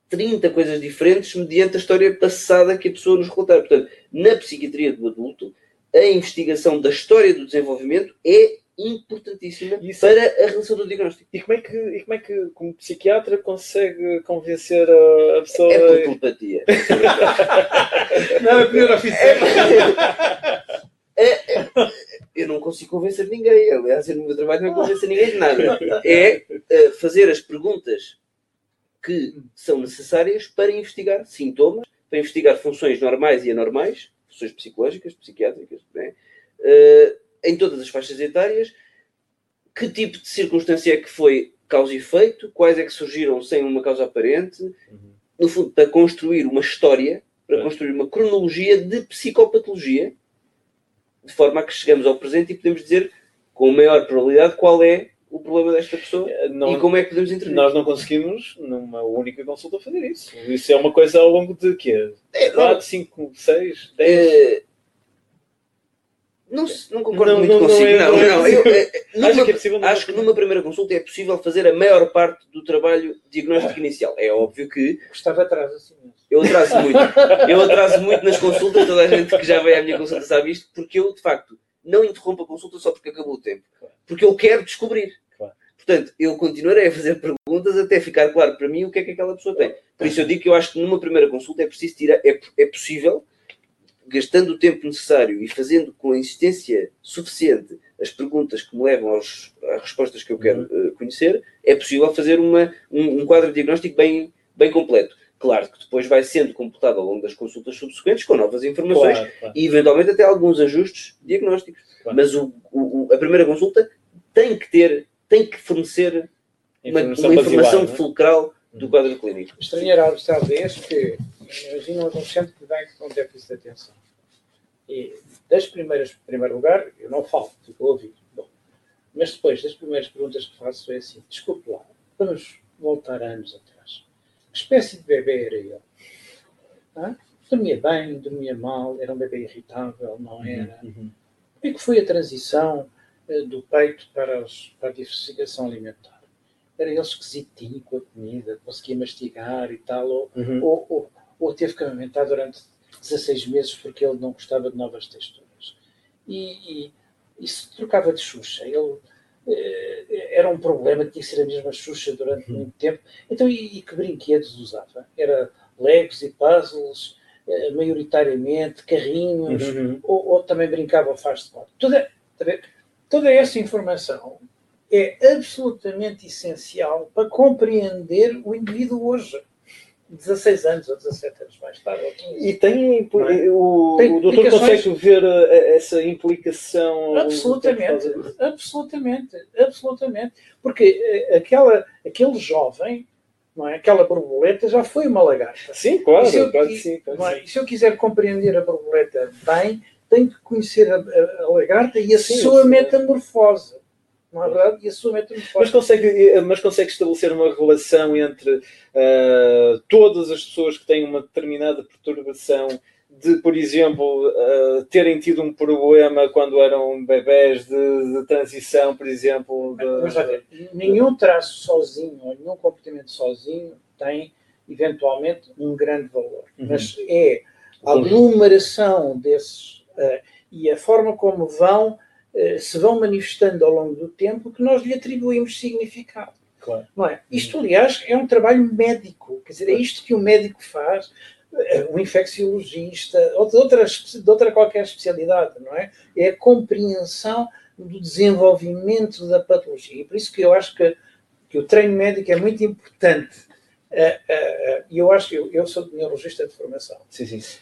30 coisas diferentes mediante a história passada que a pessoa nos relatar. Portanto, na psiquiatria do adulto, a investigação da história do desenvolvimento é importantíssima Isso. para a relação do diagnóstico. E como é que, e como, é que como psiquiatra, consegue convencer a, a pessoa... É por telepatia. não, é por oficial. É, é, eu não consigo convencer ninguém. Aliás, o meu trabalho não é convencer ninguém de nada. É uh, fazer as perguntas que são necessárias para investigar sintomas, para investigar funções normais e anormais, funções psicológicas, psiquiátricas, né? uh, em todas as faixas etárias, que tipo de circunstância é que foi causa e efeito, quais é que surgiram sem uma causa aparente, uhum. no fundo, para construir uma história, para construir uma cronologia de psicopatologia, de forma a que chegamos ao presente e podemos dizer com maior probabilidade qual é o problema desta pessoa eh, não, e como é que podemos intervir. Nós não conseguimos, numa única consulta, fazer isso. Isso é uma coisa ao longo de quê? É, 4, 5, 6, 10? Não, não concordo não, muito não, consigo. Não, não, não. Eu, é, numa, acho, que, é possível, acho que numa primeira consulta é possível fazer a maior parte do trabalho diagnóstico inicial. É óbvio que. Estava atrás assim mesmo. Eu atraso muito. Eu atraso muito nas consultas, toda a gente que já veio à minha consulta sabe isto, porque eu, de facto, não interrompo a consulta só porque acabou o tempo. Porque eu quero descobrir. Portanto, eu continuarei a fazer perguntas até ficar claro para mim o que é que aquela pessoa tem. Por isso eu digo que eu acho que numa primeira consulta é preciso tirar, é, é possível, gastando o tempo necessário e fazendo com a insistência suficiente as perguntas que me levam aos, às respostas que eu quero uh, conhecer, é possível fazer uma, um, um, quadro diagnóstico bem, bem completo. Claro que depois vai sendo completado ao longo das consultas subsequentes com novas informações claro, claro. e eventualmente até alguns ajustes diagnósticos. Claro. Mas o, o, a primeira consulta tem que ter tem que fornecer uma informação, uma informação basilar, é? fulcral do uhum. quadro clínico. Estranhará talvez que imagina um adolescente que vem com déficit de atenção. E das primeiras, em primeiro lugar, eu não falo, fico a ouvir. Bom, mas depois das primeiras perguntas que faço é assim: desculpe lá, vamos voltar anos atrás. Que espécie de bebê era ele? Ah? Dormia bem, dormia mal, era um bebê irritável, não uhum, era? Uhum. Como é que foi a transição do peito para, os, para a diversificação alimentar. Era ele esquisitinho com a comida, conseguia mastigar e tal, ou, uhum. ou, ou, ou, teve que amamentar durante 16 meses porque ele não gostava de novas texturas. E, e, e se trocava de Xuxa. Ele eh, era um problema, tinha que ser a mesma Xuxa durante muito tempo. Então, e, e que brinquedos usava? Era Legos e puzzles, eh, maioritariamente, carrinhos, Uhum. ou, ou também brincava faz de conta. Toda, toda essa informação é absolutamente essencial para compreender o indivíduo hoje. 16 anos ou 17 anos mais tarde, ou 15. E tem, é? o, Tem o doutor consegue ver eh, essa implicação? Absolutamente, absolutamente, absolutamente. Porque eh, aquela, aquele jovem, não é? aquela borboleta já foi uma lagarta. Sim, claro, E se eu- claro sim. claro é? sim. E se eu quiser compreender a borboleta bem, tenho que conhecer a, a- a lagarta e a Sim, sua sim. metamorfose. Não é verdade? E a sua metamorfose. Mas consegue, mas consegue estabelecer uma relação entre ah, todas as pessoas que têm uma determinada perturbação de, por exemplo, ah, terem tido um problema quando eram bebés de, de transição, por exemplo. de- Vamos lá ver. Nenhum traço sozinho, ou nenhum comportamento sozinho tem, eventualmente, um grande valor. Uhum. Mas é a aglomeração desses eh, e a forma como vão eh, se vão manifestando ao longo do tempo que nós lhe atribuímos significado. Claro. Não é? Isto, aliás, é um trabalho médico. Quer dizer, é isto que o médico faz, eh, um infecciologista, ou de outra, de outra qualquer especialidade, não é? É a compreensão do desenvolvimento da patologia. E por isso que eu acho que, que o treino médico é muito importante. Eh, eh, eh, E eu acho que eu, eu sou neurologista de formação. Sim, sim.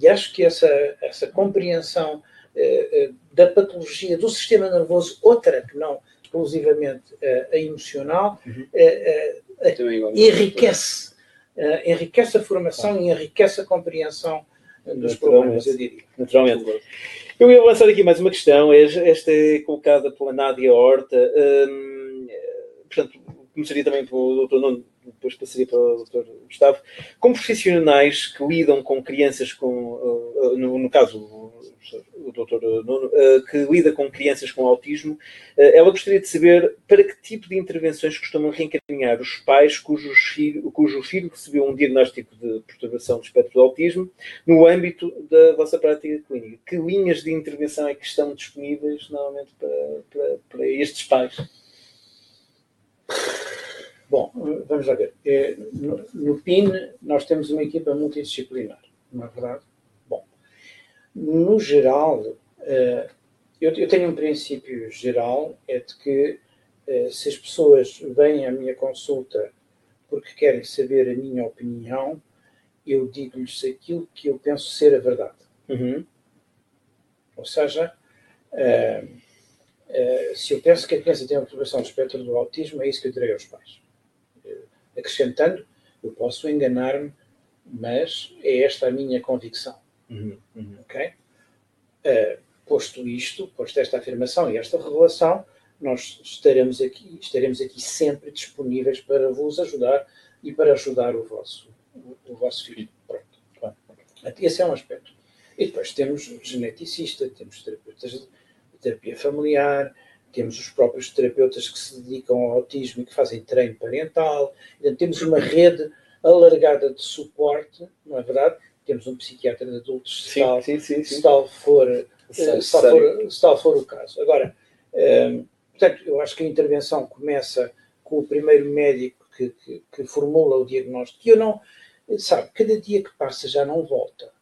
E acho que essa, essa compreensão eh, eh, da patologia do sistema nervoso, outra que não exclusivamente eh, a emocional, Uhum. eh, eh, enriquece, eh, enriquece a formação e enriquece a compreensão dos problemas, eu diria. Naturalmente. Eu ia lançar aqui mais uma questão. Esta é colocada pela Nádia Horta. Hum, portanto, começaria também pelo doutor Nuno, depois passaria para o doutor Gustavo. Como profissionais que lidam com crianças com, uh, uh, no, no caso, o, doutor Nuno, uh, que lida com crianças com autismo, ela gostaria de saber para que tipo de intervenções costumam reencaminhar os pais cujos filho, cujo filho recebeu um diagnóstico de perturbação do espectro do autismo no âmbito da vossa prática clínica. Que linhas de intervenção é que estão disponíveis normalmente para, para, para estes pais? Bom, vamos lá ver. Eh, No, no PIN, nós temos uma equipa multidisciplinar, não é verdade? Bom, no geral, eh, eu, tenho um princípio geral, é de que eh, se as pessoas vêm à minha consulta porque querem saber a minha opinião, eu digo-lhes aquilo que eu penso ser a verdade. Uhum. Ou seja, eh, eh, se eu penso que a criança tem uma perturbação do espectro do autismo, é isso que eu direi aos pais. Acrescentando, eu posso enganar-me, mas é esta a minha convicção. Uhum. Uhum. ok? Eh, posto isto, posto esta afirmação e esta revelação, nós estaremos aqui, estaremos aqui sempre disponíveis para vos ajudar e para ajudar o vosso, o, o vosso filho. Pronto. Claro. Esse é um aspecto. E depois temos geneticista, temos terapeutas de terapia familiar, temos os próprios terapeutas que se dedicam ao autismo e que fazem treino parental. Portanto, temos uma rede alargada de suporte, não é verdade? Temos um psiquiatra de adultos, se, Sim, tal, sim, sim, se tal for eh, se tal Necessário. for, se tal for o caso. Agora, eh, portanto, eu acho que a intervenção começa com o primeiro médico que, que, que formula o diagnóstico. E eu não, sabe, cada dia que passa já não volta.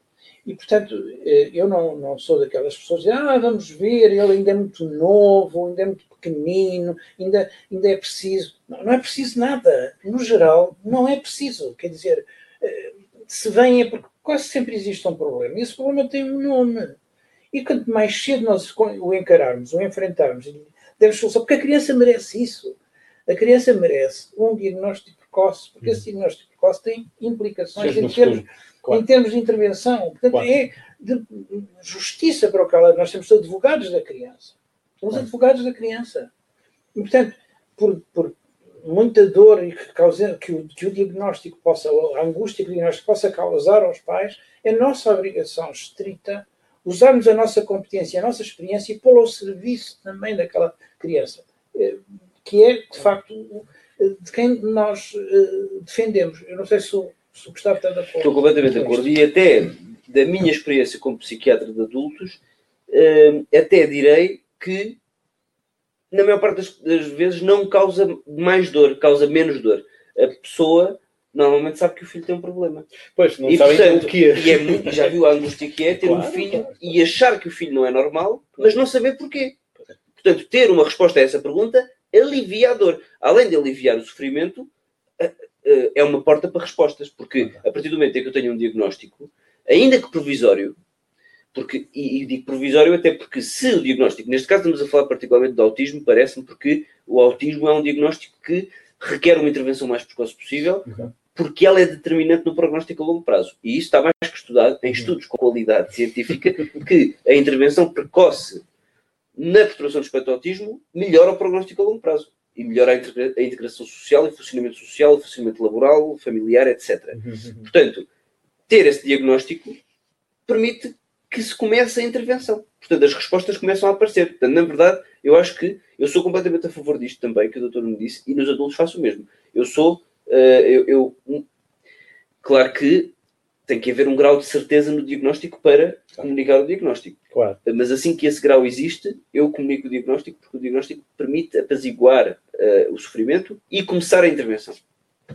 E, portanto, eh, eu não, não sou daquelas pessoas que ah, vamos ver, ele ainda é muito novo, ainda é muito pequenino, ainda, ainda é preciso. Não, não é preciso nada. No geral, não é preciso. Quer dizer, eh, se vem é porque quase sempre existe um problema. E esse problema tem um nome. E quanto mais cedo nós o encararmos, o enfrentarmos, demos solução, porque a criança merece isso. A criança merece um diagnóstico precoce, porque esse diagnóstico precoce tem implicações em termos. Claro. em termos de intervenção. Portanto, Claro. é de justiça para o que ela. Nós temos advogados da criança. Temos Claro. advogados da criança. E, portanto, por, por muita dor e que, causa, que, o, que o diagnóstico possa, a angústia que o diagnóstico possa causar aos pais, é nossa obrigação estrita usarmos a nossa competência, a nossa experiência e pô-la ao serviço também daquela criança, eh, que é, de facto, de quem nós eh, defendemos. Eu não sei se o, se o Gustavo está de acordo. Estou completamente de acordo. E até da minha experiência como psiquiatra de adultos, uh, até direi que na maior parte das, das, vezes não causa mais dor, causa menos dor. A pessoa normalmente sabe que o filho tem um problema. Pois, não e, portanto, o que é. E é muito, já viu a angústia que é ter claro, um filho claro. e achar que o filho não é normal, mas não saber porquê. Portanto, ter uma resposta a essa pergunta alivia a dor. Além de aliviar o sofrimento, é uma porta para respostas, porque a partir do momento em que eu tenho um diagnóstico, ainda que provisório, porque, e, e digo provisório até porque se o diagnóstico, neste caso estamos a falar particularmente do autismo, parece-me porque o autismo é um diagnóstico que requer uma intervenção mais precoce possível, uhum. porque ela é determinante no prognóstico a longo prazo. E isso está mais que estudado em estudos com qualidade científica, que a intervenção precoce na perturbação do espectro autismo melhora o prognóstico a longo prazo e melhora a integração social e funcionamento social, funcionamento laboral, familiar, etc. Uhum. Portanto, ter esse diagnóstico permite que se comece a intervenção. Portanto, as respostas começam a aparecer. Portanto, na verdade, eu acho que eu sou completamente a favor disto também, que o doutor me disse, e nos adultos faço o mesmo. Eu sou, uh, eu, eu, claro que tem que haver um grau de certeza no diagnóstico para comunicar o diagnóstico. Claro. Mas assim que esse grau existe, eu comunico o diagnóstico, porque o diagnóstico permite apaziguar uh, o sofrimento e começar a intervenção.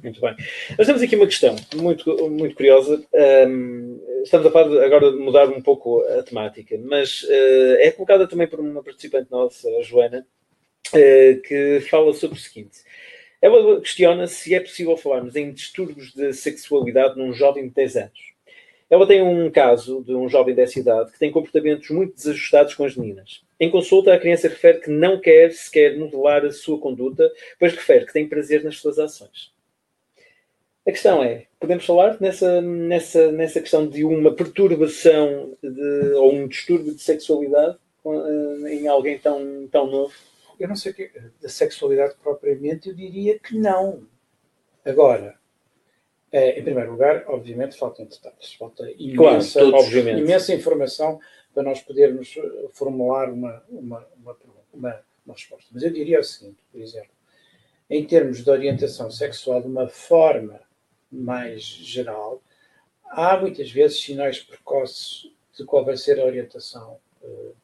Muito bem. Nós temos aqui uma questão muito, muito curiosa. Um, estamos a falar agora de mudar um pouco a temática, mas uh, é colocada também por uma participante nossa, a Joana, uh, que fala sobre o seguinte. Ela questiona se é possível falarmos em distúrbios de sexualidade num jovem de 10 anos. Ela tem um caso de um jovem dessa idade que tem comportamentos muito desajustados com as meninas. Em consulta, a criança refere que não quer sequer modelar a sua conduta, pois refere que tem prazer nas suas ações. A questão é, podemos falar nessa, nessa, nessa questão de uma perturbação de, ou um distúrbio de sexualidade eh, em alguém tão, tão novo? Eu não sei o que da sexualidade propriamente, eu diria que não. Agora, é, em primeiro lugar, obviamente faltam detalhes, falta imensa, claro, imensa informação para nós podermos eh, formular uma, uma, uma, uma, uma resposta. Mas eu diria o seguinte, por exemplo, em termos de orientação sexual de uma forma mais geral, há muitas vezes sinais precoces de qual vai ser a orientação uh,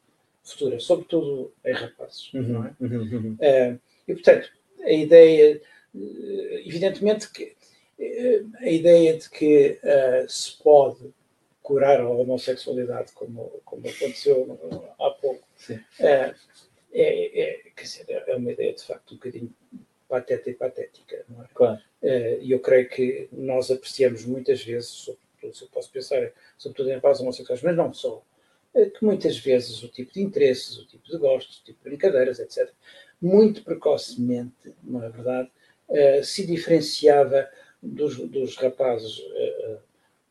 futura, sobretudo em rapazes. Uhum, não é? Uhum, uhum. Uh, e, portanto, a ideia, eh, evidentemente que uh, a ideia de que uh, se pode curar a homossexualidade, como, como aconteceu há pouco, é, é, quer dizer, é uma ideia de facto um bocadinho pateta e patética. Não é? Claro. E eu creio que nós apreciamos muitas vezes, sobretudo, se eu posso pensar, sobretudo em rapazes homossexuais, mas não só, eh, que muitas vezes o tipo de interesses, o tipo de gostos, o tipo de brincadeiras, etc., muito precocemente, não é verdade, uh, se diferenciava dos, dos rapazes uh,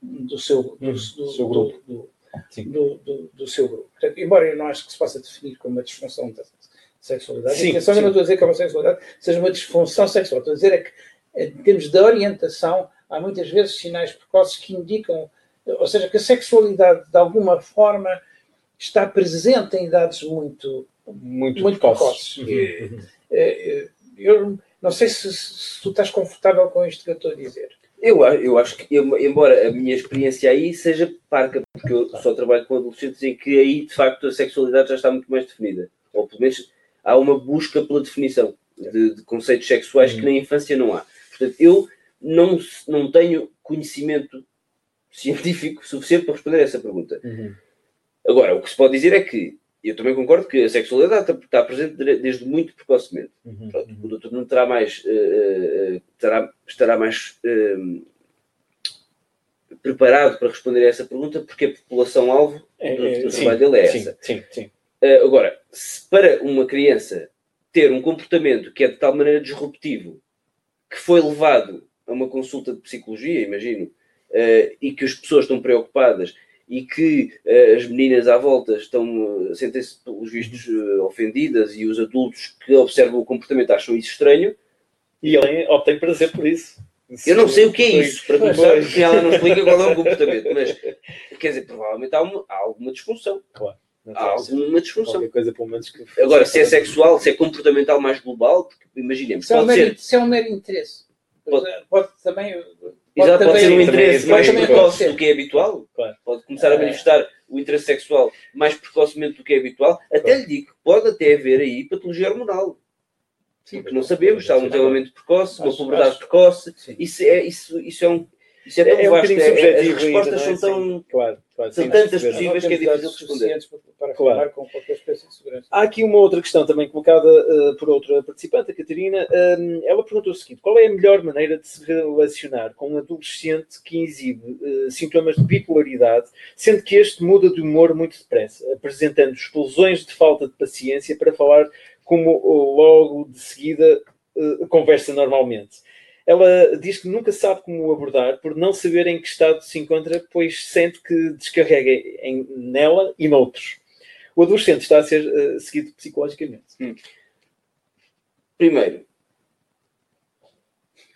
do, seu, do, hum, do, seu grupo. Do, do, seu grupo. Portanto, embora eu não acho que se possa definir como uma disfunção da sexualidade, sim, atenção, sim. eu não estou a dizer que a homossexualidade seja uma disfunção sexual, estou a dizer é que, em termos de orientação, há muitas vezes sinais precoces que indicam, ou seja, que a sexualidade, de alguma forma, está presente em idades muito, muito, muito precoces. Uhum. uhum. É, eu não sei se, se, tu estás confortável com isto que eu estou a dizer. Eu, eu acho que, eu, embora a minha experiência aí seja parca, porque eu só trabalho com adolescentes em que aí, de facto, a sexualidade já está muito mais definida. Ou pelo menos há uma busca pela definição de, de conceitos sexuais uhum. que na infância não há. Portanto, eu não, não tenho conhecimento científico suficiente para responder a essa pergunta. Uhum. Agora, o que se pode dizer é que eu também concordo que a sexualidade está, presente desde muito precocemente. Uhum, Pronto, uhum. O doutor não terá mais, uh, uh, terá, estará mais uh, preparado para responder a essa pergunta, porque a população-alvo é, do, do sim, trabalho dele é sim, essa. Sim, sim. agora, se para uma criança ter um comportamento que é de tal maneira disruptivo que foi levado a uma consulta de psicologia, imagino, e que as pessoas estão preocupadas e que uh, as meninas à volta estão, uh, sentem-se, pelos vistos, uh, ofendidas e os adultos que observam o comportamento acham isso estranho. E ele optem prazer por isso. Eu não sei o que é isso, para começar, porque ela não explica qual é o comportamento, mas quer dizer, provavelmente há, uma, há alguma disfunção. Claro. Há alguma disfunção. Coisa, pelo menos, que Agora, se é sexual, se é comportamental mais global, porque imaginemos. Se, é um, mero, se é um mero interesse. Pode, pode também Exato, pode ser um interesse também mais também precoce pode do que é habitual. Claro. Pode começar a É. manifestar o interesse sexual mais precocemente do que é habitual. Até Claro. lhe digo que pode até haver aí patologia hormonal. Sim, Porque não sabemos se há um desenvolvimento precoce, uma puberdade precoce. Sim. Isso é, isso, isso é um. Isso é tão É um bocadinho é- é- subjetivo as respostas é? são tão. Claro, claro. são tantas possíveis que é difícil responder. para- afirmar com qualquer espécie de segurança. Há aqui uma outra questão também colocada eh, por outra participante, a Catarina. Hum, ela perguntou o seguinte: qual é a melhor maneira de se relacionar com um adolescente que exibe eh, sintomas de bipolaridade, sendo que este muda de humor muito depressa, apresentando explosões de falta de paciência para falar como oh, logo de seguida eh, conversa normalmente? Ela diz que nunca sabe como abordar por não saber em que estado se encontra, pois sente que descarrega em, nela e noutros. O adolescente está a ser eh, seguido psicologicamente. Primeiro,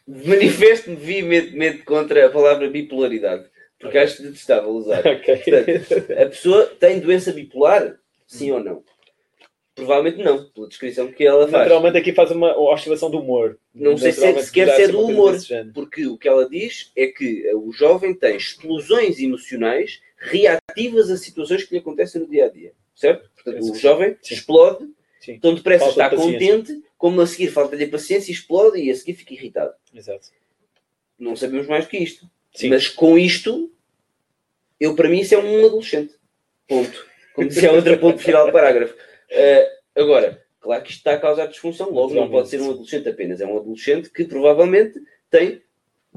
manifesto-me veementemente contra a palavra bipolaridade, porque acho detestável usar. Ok. Portanto, a pessoa tem doença bipolar? Sim ou não? Provavelmente não, pela descrição que ela faz. Naturalmente aqui faz uma oscilação do humor. Não sei se é- sequer se é do humor. Porque o que ela diz é que o jovem tem explosões emocionais reativas a situações que lhe acontecem no dia a dia. Certo? Portanto, o jovem Sim. explode, Sim. tão depressa Falta está contente, como a seguir falta-lhe paciência e explode e a seguir fica irritado. Exato. Não sabemos mais do que isto. Sim. Mas com isto, eu para mim isso é um adolescente. Ponto. Como dizia a outra ponto final do parágrafo. Eh, agora, claro que isto está a causar disfunção, logo não pode ser um adolescente apenas, é um adolescente que provavelmente tem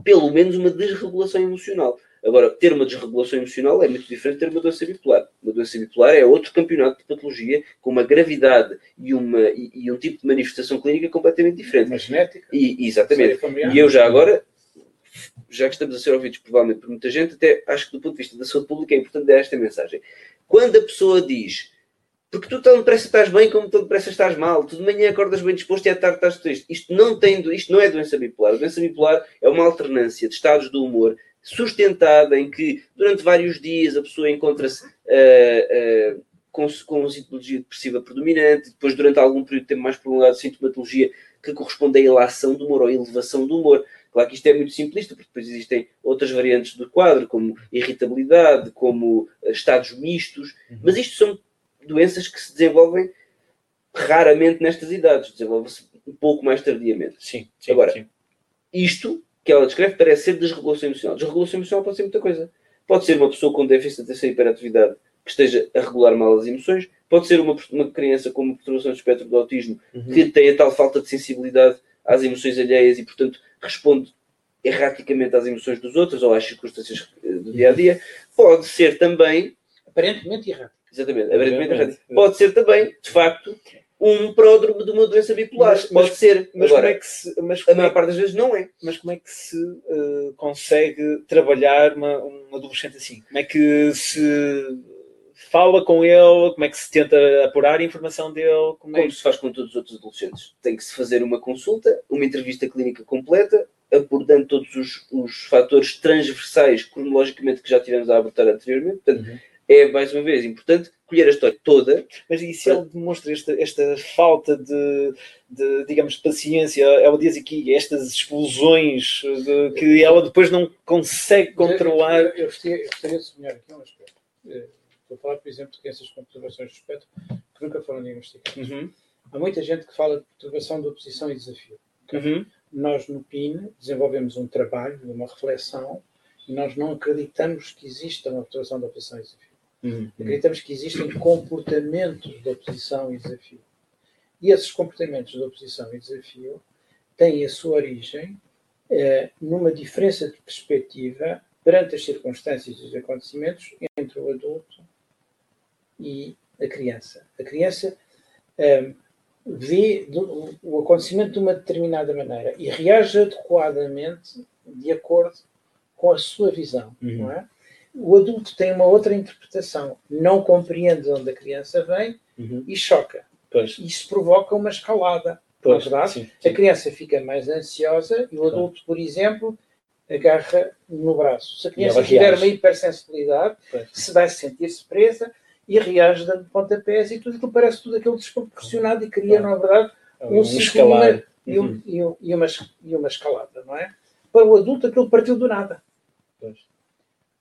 pelo menos uma desregulação emocional. Agora, ter uma desregulação emocional é muito diferente de ter uma doença bipolar. Uma doença bipolar é outro campeonato de patologia com uma gravidade e, uma, e, e um tipo de manifestação clínica completamente diferente. Uma genética, E, exatamente. E eu já agora, já que estamos a ser ouvidos provavelmente por muita gente, até acho que do ponto de vista da saúde pública é importante dar esta mensagem. Quando a pessoa diz porque tu tão depressa estás bem como tão depressa estás mal, tu de manhã acordas bem disposto e à tarde estás triste. Isto não, tem, isto não é doença bipolar. A doença bipolar é uma alternância de estados do humor sustentada em que durante vários dias a pessoa encontra-se ah, ah, com, com sintomatologia depressiva predominante, depois durante algum período de tempo mais prolongado sintomatologia que corresponde à ilação do humor ou à elevação do humor. Claro que isto é muito simplista, porque depois existem outras variantes do quadro, como irritabilidade, como eh, estados mistos, mas isto são doenças que se desenvolvem raramente nestas idades, desenvolvem-se um pouco mais tardiamente. Sim, sim, Agora, sim. Isto que ela descreve parece ser desregulação emocional. Desregulação emocional pode ser muita coisa. Pode ser uma pessoa com déficit de atenção e hiperatividade que esteja a regular mal as emoções, pode ser uma, uma criança com uma perturbação do espectro do autismo Uhum. que tem a tal falta de sensibilidade às emoções alheias e, portanto, responde erraticamente às emoções dos outros ou às circunstâncias eh, do dia a dia. Pode ser também, aparentemente errado. Exatamente, aparentemente errático, pode ser também, de facto, um pródromo de uma doença bipolar. Mas- mas- pode ser. Mas Agora, como é que se, mas a é, maior parte das vezes não é. mas como é que se eh, consegue trabalhar uma- um adolescente assim? Como é que se fala com ele? Como é que se tenta apurar a informação dele? Como é Como se faz com todos os outros adolescentes. Tem que se fazer uma consulta, uma entrevista clínica completa, abordando todos os, os fatores transversais, cronologicamente, que já tivemos a abordar anteriormente. Portanto, Uhum. É, mais uma vez, importante colher a história toda. Mas e se ele demonstra esta, esta falta de, de, digamos, de paciência? Ela diz aqui estas explosões de- que ela depois não consegue controlar. Eu, eu, gostaria, eu gostaria de sublinhar aqui um aspecto. Eh, Estou a falar, por exemplo, de crianças com perturbações de espectro que nunca foram diagnosticadas. Uhum, Há muita gente que fala de perturbação de oposição e desafio. uhum, Nós, no PIN, desenvolvemos um trabalho, uma reflexão, e nós não acreditamos que exista uma perturbação de oposição e desafio. Uhum. Acreditamos que existem comportamentos de oposição e desafio. E esses comportamentos de oposição e desafio têm a sua origem eh, numa diferença de perspectiva perante as circunstâncias e os acontecimentos entre o adulto e a criança. A criança eh, vê do- o acontecimento de uma determinada maneira e reage adequadamente de acordo com a sua visão, Uhum. não é? O adulto tem uma outra interpretação, não compreende de onde a criança vem Uhum. e choca. Pois, Isso provoca uma escalada. pois, é verdade? sim, A sim. criança fica mais ansiosa e o adulto, por exemplo, agarra no braço. Se a criança tiver reage. uma hipersensibilidade, Pois. se vai sentir-se presa e reage dando pontapés e tudo aquilo parece tudo aquilo desproporcionado e cria, Claro. na verdade, um, Um ciclo escalar. e, um- Uhum. e um- uma, e uma escalada, não é? para o adulto aquilo partiu do nada.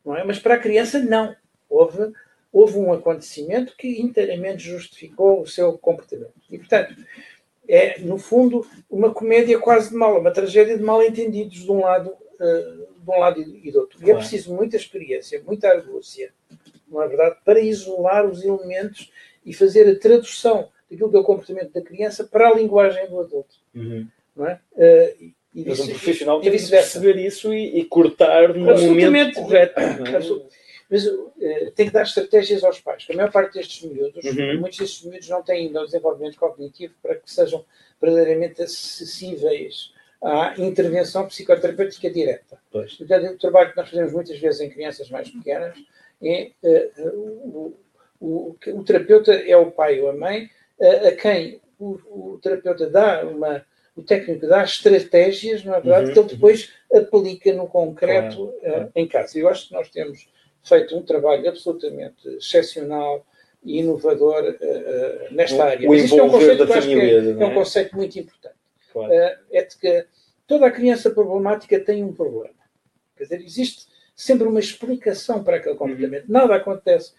Não é? Mas para a criança, não. Houve, houve um acontecimento que inteiramente justificou o seu comportamento. E, portanto, é, no fundo, uma comédia quase de mal, uma tragédia de mal entendidos de um lado, uh, de um lado e do outro. E é preciso muita experiência, muita argúcia, não é verdade, para isolar os elementos e fazer a tradução daquilo que é o comportamento da criança para a linguagem do adulto. Uhum. Não é? Uh, e Mas um profissional tem que perceber isso e, e cortar no momento correto. É? Mas uh, tem que dar estratégias aos pais. A maior parte destes miúdos, uhum. muitos destes miúdos não têm ainda o desenvolvimento cognitivo para que sejam verdadeiramente acessíveis à intervenção psicoterapêutica direta. Pois. Portanto, o trabalho que nós fazemos muitas vezes em crianças mais pequenas é uh, o, o, o, terapeuta é o pai ou a mãe a, a quem o, o terapeuta dá uma o técnico dá estratégias, não é verdade, uhum, que ele depois uhum. aplica no concreto uh, em casa. Eu acho que nós temos feito um trabalho absolutamente excepcional e inovador uh, nesta o, área. O Mas isto é um conceito que acho que é, é, um é? conceito muito importante. Claro. Uh, é de que toda a criança problemática tem um problema. Quer dizer, existe sempre uma explicação para aquele comportamento. Uhum. Nada acontece.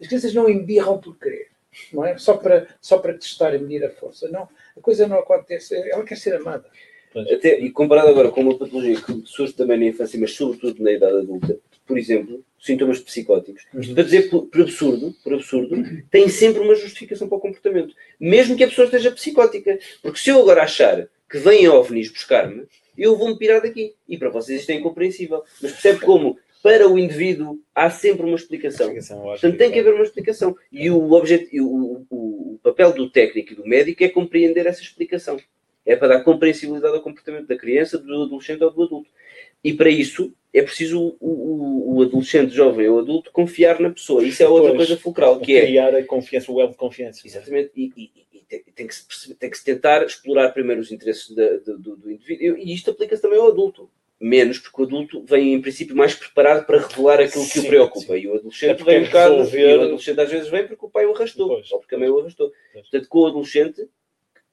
As crianças não embirram por querer não é? Só para, só para testar e medir a força. Não, a coisa não acontece, ela quer ser amada. Até, e comparado agora com uma patologia que surge também na infância, mas sobretudo na idade adulta, por exemplo, sintomas psicóticos, uhum. para dizer por, por, absurdo, por absurdo, tem sempre uma justificação para o comportamento, mesmo que a pessoa esteja psicótica. Porque se eu agora achar que vêm ovnis buscar-me, eu vou-me pirar daqui. E para vocês isto é incompreensível. Mas percebe como para o indivíduo há sempre uma explicação. explicação Portanto, tem que haver uma explicação. E o, objetivo, o, o, o, papel do técnico e do médico é compreender essa explicação. É para dar compreensibilidade ao comportamento da criança, do adolescente ou do adulto. E para isso é preciso o, o, adolescente, jovem ou adulto confiar na pessoa. Isso é outra pois, coisa fulcral, que é criar a confiança, o elo de confiança. Exatamente. E, e, e tem, que se, tem que se tentar explorar primeiro os interesses da, do, do, indivíduo. E isto aplica-se também ao adulto menos, porque o adulto vem em princípio mais preparado para revelar aquilo que sim, o preocupa. Sim. E o adolescente é vem um bocado. Resolver... E o adolescente às vezes vem porque o pai o arrastou, pois. ou porque a mãe o arrastou. Pois. Portanto, com o adolescente,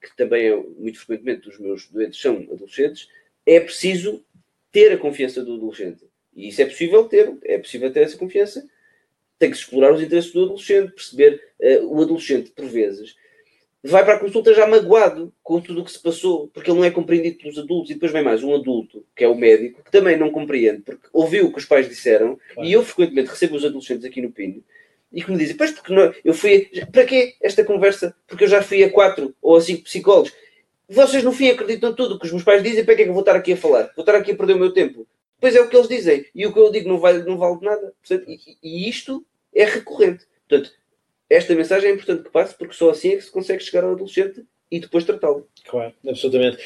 que também é muito frequentemente os meus doentes são adolescentes, é preciso ter a confiança do adolescente. E isso é possível ter, é possível ter essa confiança. Tem que se explorar os interesses do adolescente, perceber uh, o adolescente, por vezes, vai para a consulta já magoado com tudo o que se passou, porque ele não é compreendido pelos adultos. E depois vem mais um adulto, que é o médico, que também não compreende, porque ouviu o que os pais disseram. Claro. E eu frequentemente recebo os adolescentes aqui no Pino e que me dizem: Pois, porque não, eu fui. Para quê esta conversa? Porque eu já fui a quatro ou a cinco psicólogos. Vocês no fim acreditam tudo o que os meus pais dizem, para que é que eu vou estar aqui a falar? Vou estar aqui a perder o meu tempo. Pois é o que eles dizem. E o que eu digo não vale, não vale nada. e, e isto é recorrente. Portanto, esta mensagem é importante que passe, porque só assim é que se consegue chegar ao adolescente e depois tratá-lo. Claro, absolutamente.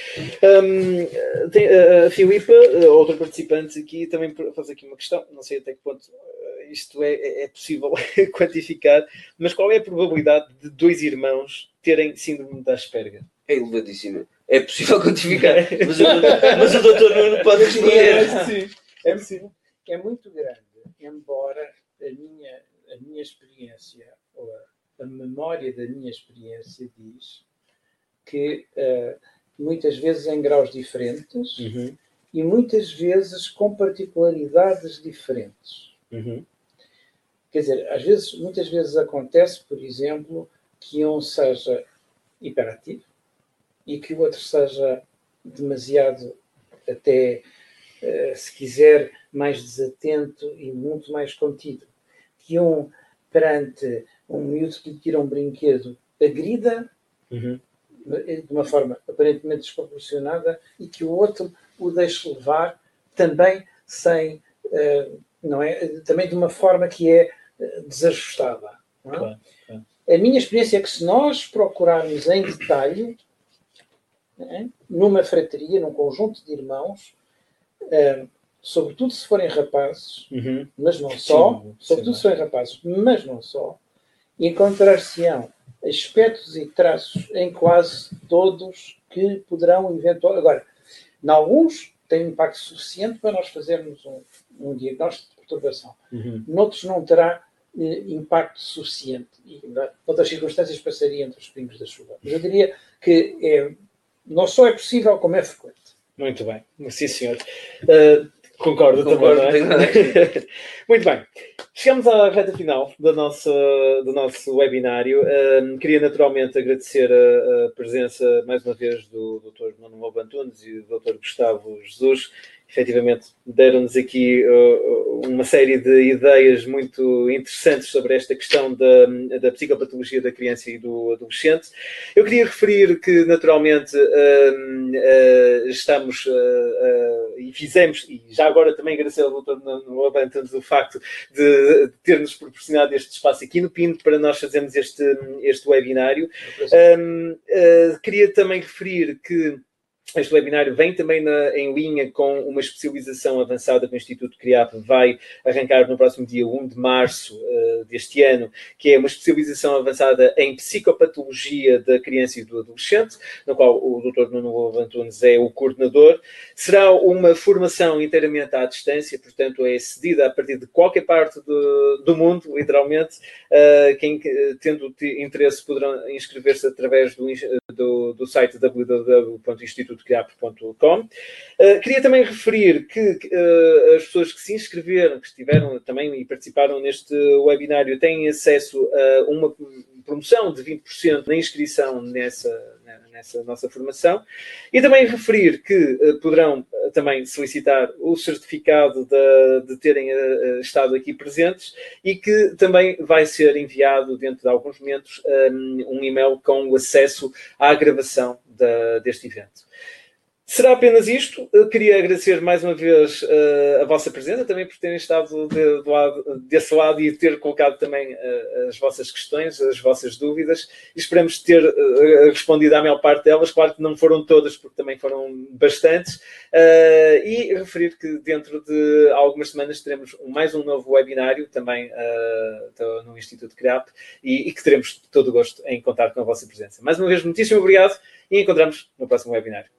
Um, tem, a Filipa, outra participante aqui, também faz aqui uma questão, não sei até que ponto uh, isto é, é, é possível quantificar, mas qual é a probabilidade de dois irmãos terem síndrome da Asperger? É elevadíssima. É possível quantificar, mas, o, mas o doutor Nuno pode responder. É, é possível. É muito grande, embora a minha, a minha experiência a memória da minha experiência diz que uh, muitas vezes em graus diferentes uhum. e muitas vezes com particularidades diferentes. Uhum. Quer dizer, às vezes, muitas vezes acontece, por exemplo, que um seja hiperativo e que o outro seja demasiado, até uh, se quiser, mais desatento e muito mais contido. Que um, perante um miúdo que lhe tira um brinquedo agrida uhum. de uma forma aparentemente desproporcionada e que o outro o deixe levar também sem, uh, não é? Também de uma forma que é eh, desajustada. É? Claro, claro. A minha experiência é que se nós procurarmos em detalhe, é? numa frateria, num conjunto de irmãos, uh, sobretudo se forem rapazes, uhum. mas não só, sim, sobretudo sim, se forem rapazes, mas não só, encontrar-se-ão aspectos e traços em quase todos que poderão eventualmente. Agora, em alguns tem um impacto suficiente para nós fazermos um, um diagnóstico de perturbação. Uhum. Noutros não terá eh, impacto suficiente. E, outras circunstâncias passaria entre os pingos da chuva. Mas eu diria que é, não só é possível, como é frequente. Muito bem, sim senhor. Uh, concordo, concordo também, não é? Muito bem. Chegamos à reta final do nosso, do nosso webinário. Um, queria naturalmente agradecer a, a, presença, mais uma vez, do Dr. Nuno Lobo Antunes e do Dr. Gustavo Jesus efetivamente deram-nos aqui uh, uma série de ideias muito interessantes sobre esta questão da, da psicopatologia da criança e do adolescente. Eu queria referir que, naturalmente, uh, uh, estamos e fizemos, e já agora também agradecer ao doutor no Abantanos o facto de ter-nos proporcionado este espaço aqui no PIN para nós fazermos este, este webinário. Um, queria também referir que este webinário vem também na, em linha com uma especialização avançada que o Instituto CRIAP vai arrancar no próximo dia 1 de março uh, deste ano, que é uma especialização avançada em psicopatologia da criança e do adolescente, no qual o Dr. Nuno Antunes é o coordenador. Será uma formação inteiramente à distância, portanto é cedida a partir de qualquer parte do, do mundo, literalmente. Uh, quem tendo interesse poderão inscrever-se através do, do, do site www.instituto criapos.com. Uh, eh, queria também referir que uh, as pessoas que se inscreveram, que estiveram também e participaram neste webinário, têm acesso a uma promoção de 20% na inscrição nessa, nessa nossa formação. E também referir que uh, poderão também solicitar o certificado de, de terem uh, estado aqui presentes e que também vai ser enviado dentro de alguns momentos um, um e-mail com o acesso à gravação da, deste evento. Será apenas isto. Eu queria agradecer mais uma vez uh, a vossa presença, também por terem estado de, de lado, desse lado e ter colocado também uh, as vossas questões, as vossas dúvidas. Esperamos ter uh, respondido à maior parte delas. Claro que não foram todas, porque também foram bastantes. e referir que dentro de algumas semanas teremos mais um novo webinário também no Instituto CREAP e, e que teremos todo o gosto em contar com a vossa presença. Mais uma vez, muitíssimo obrigado e encontramos no próximo webinário.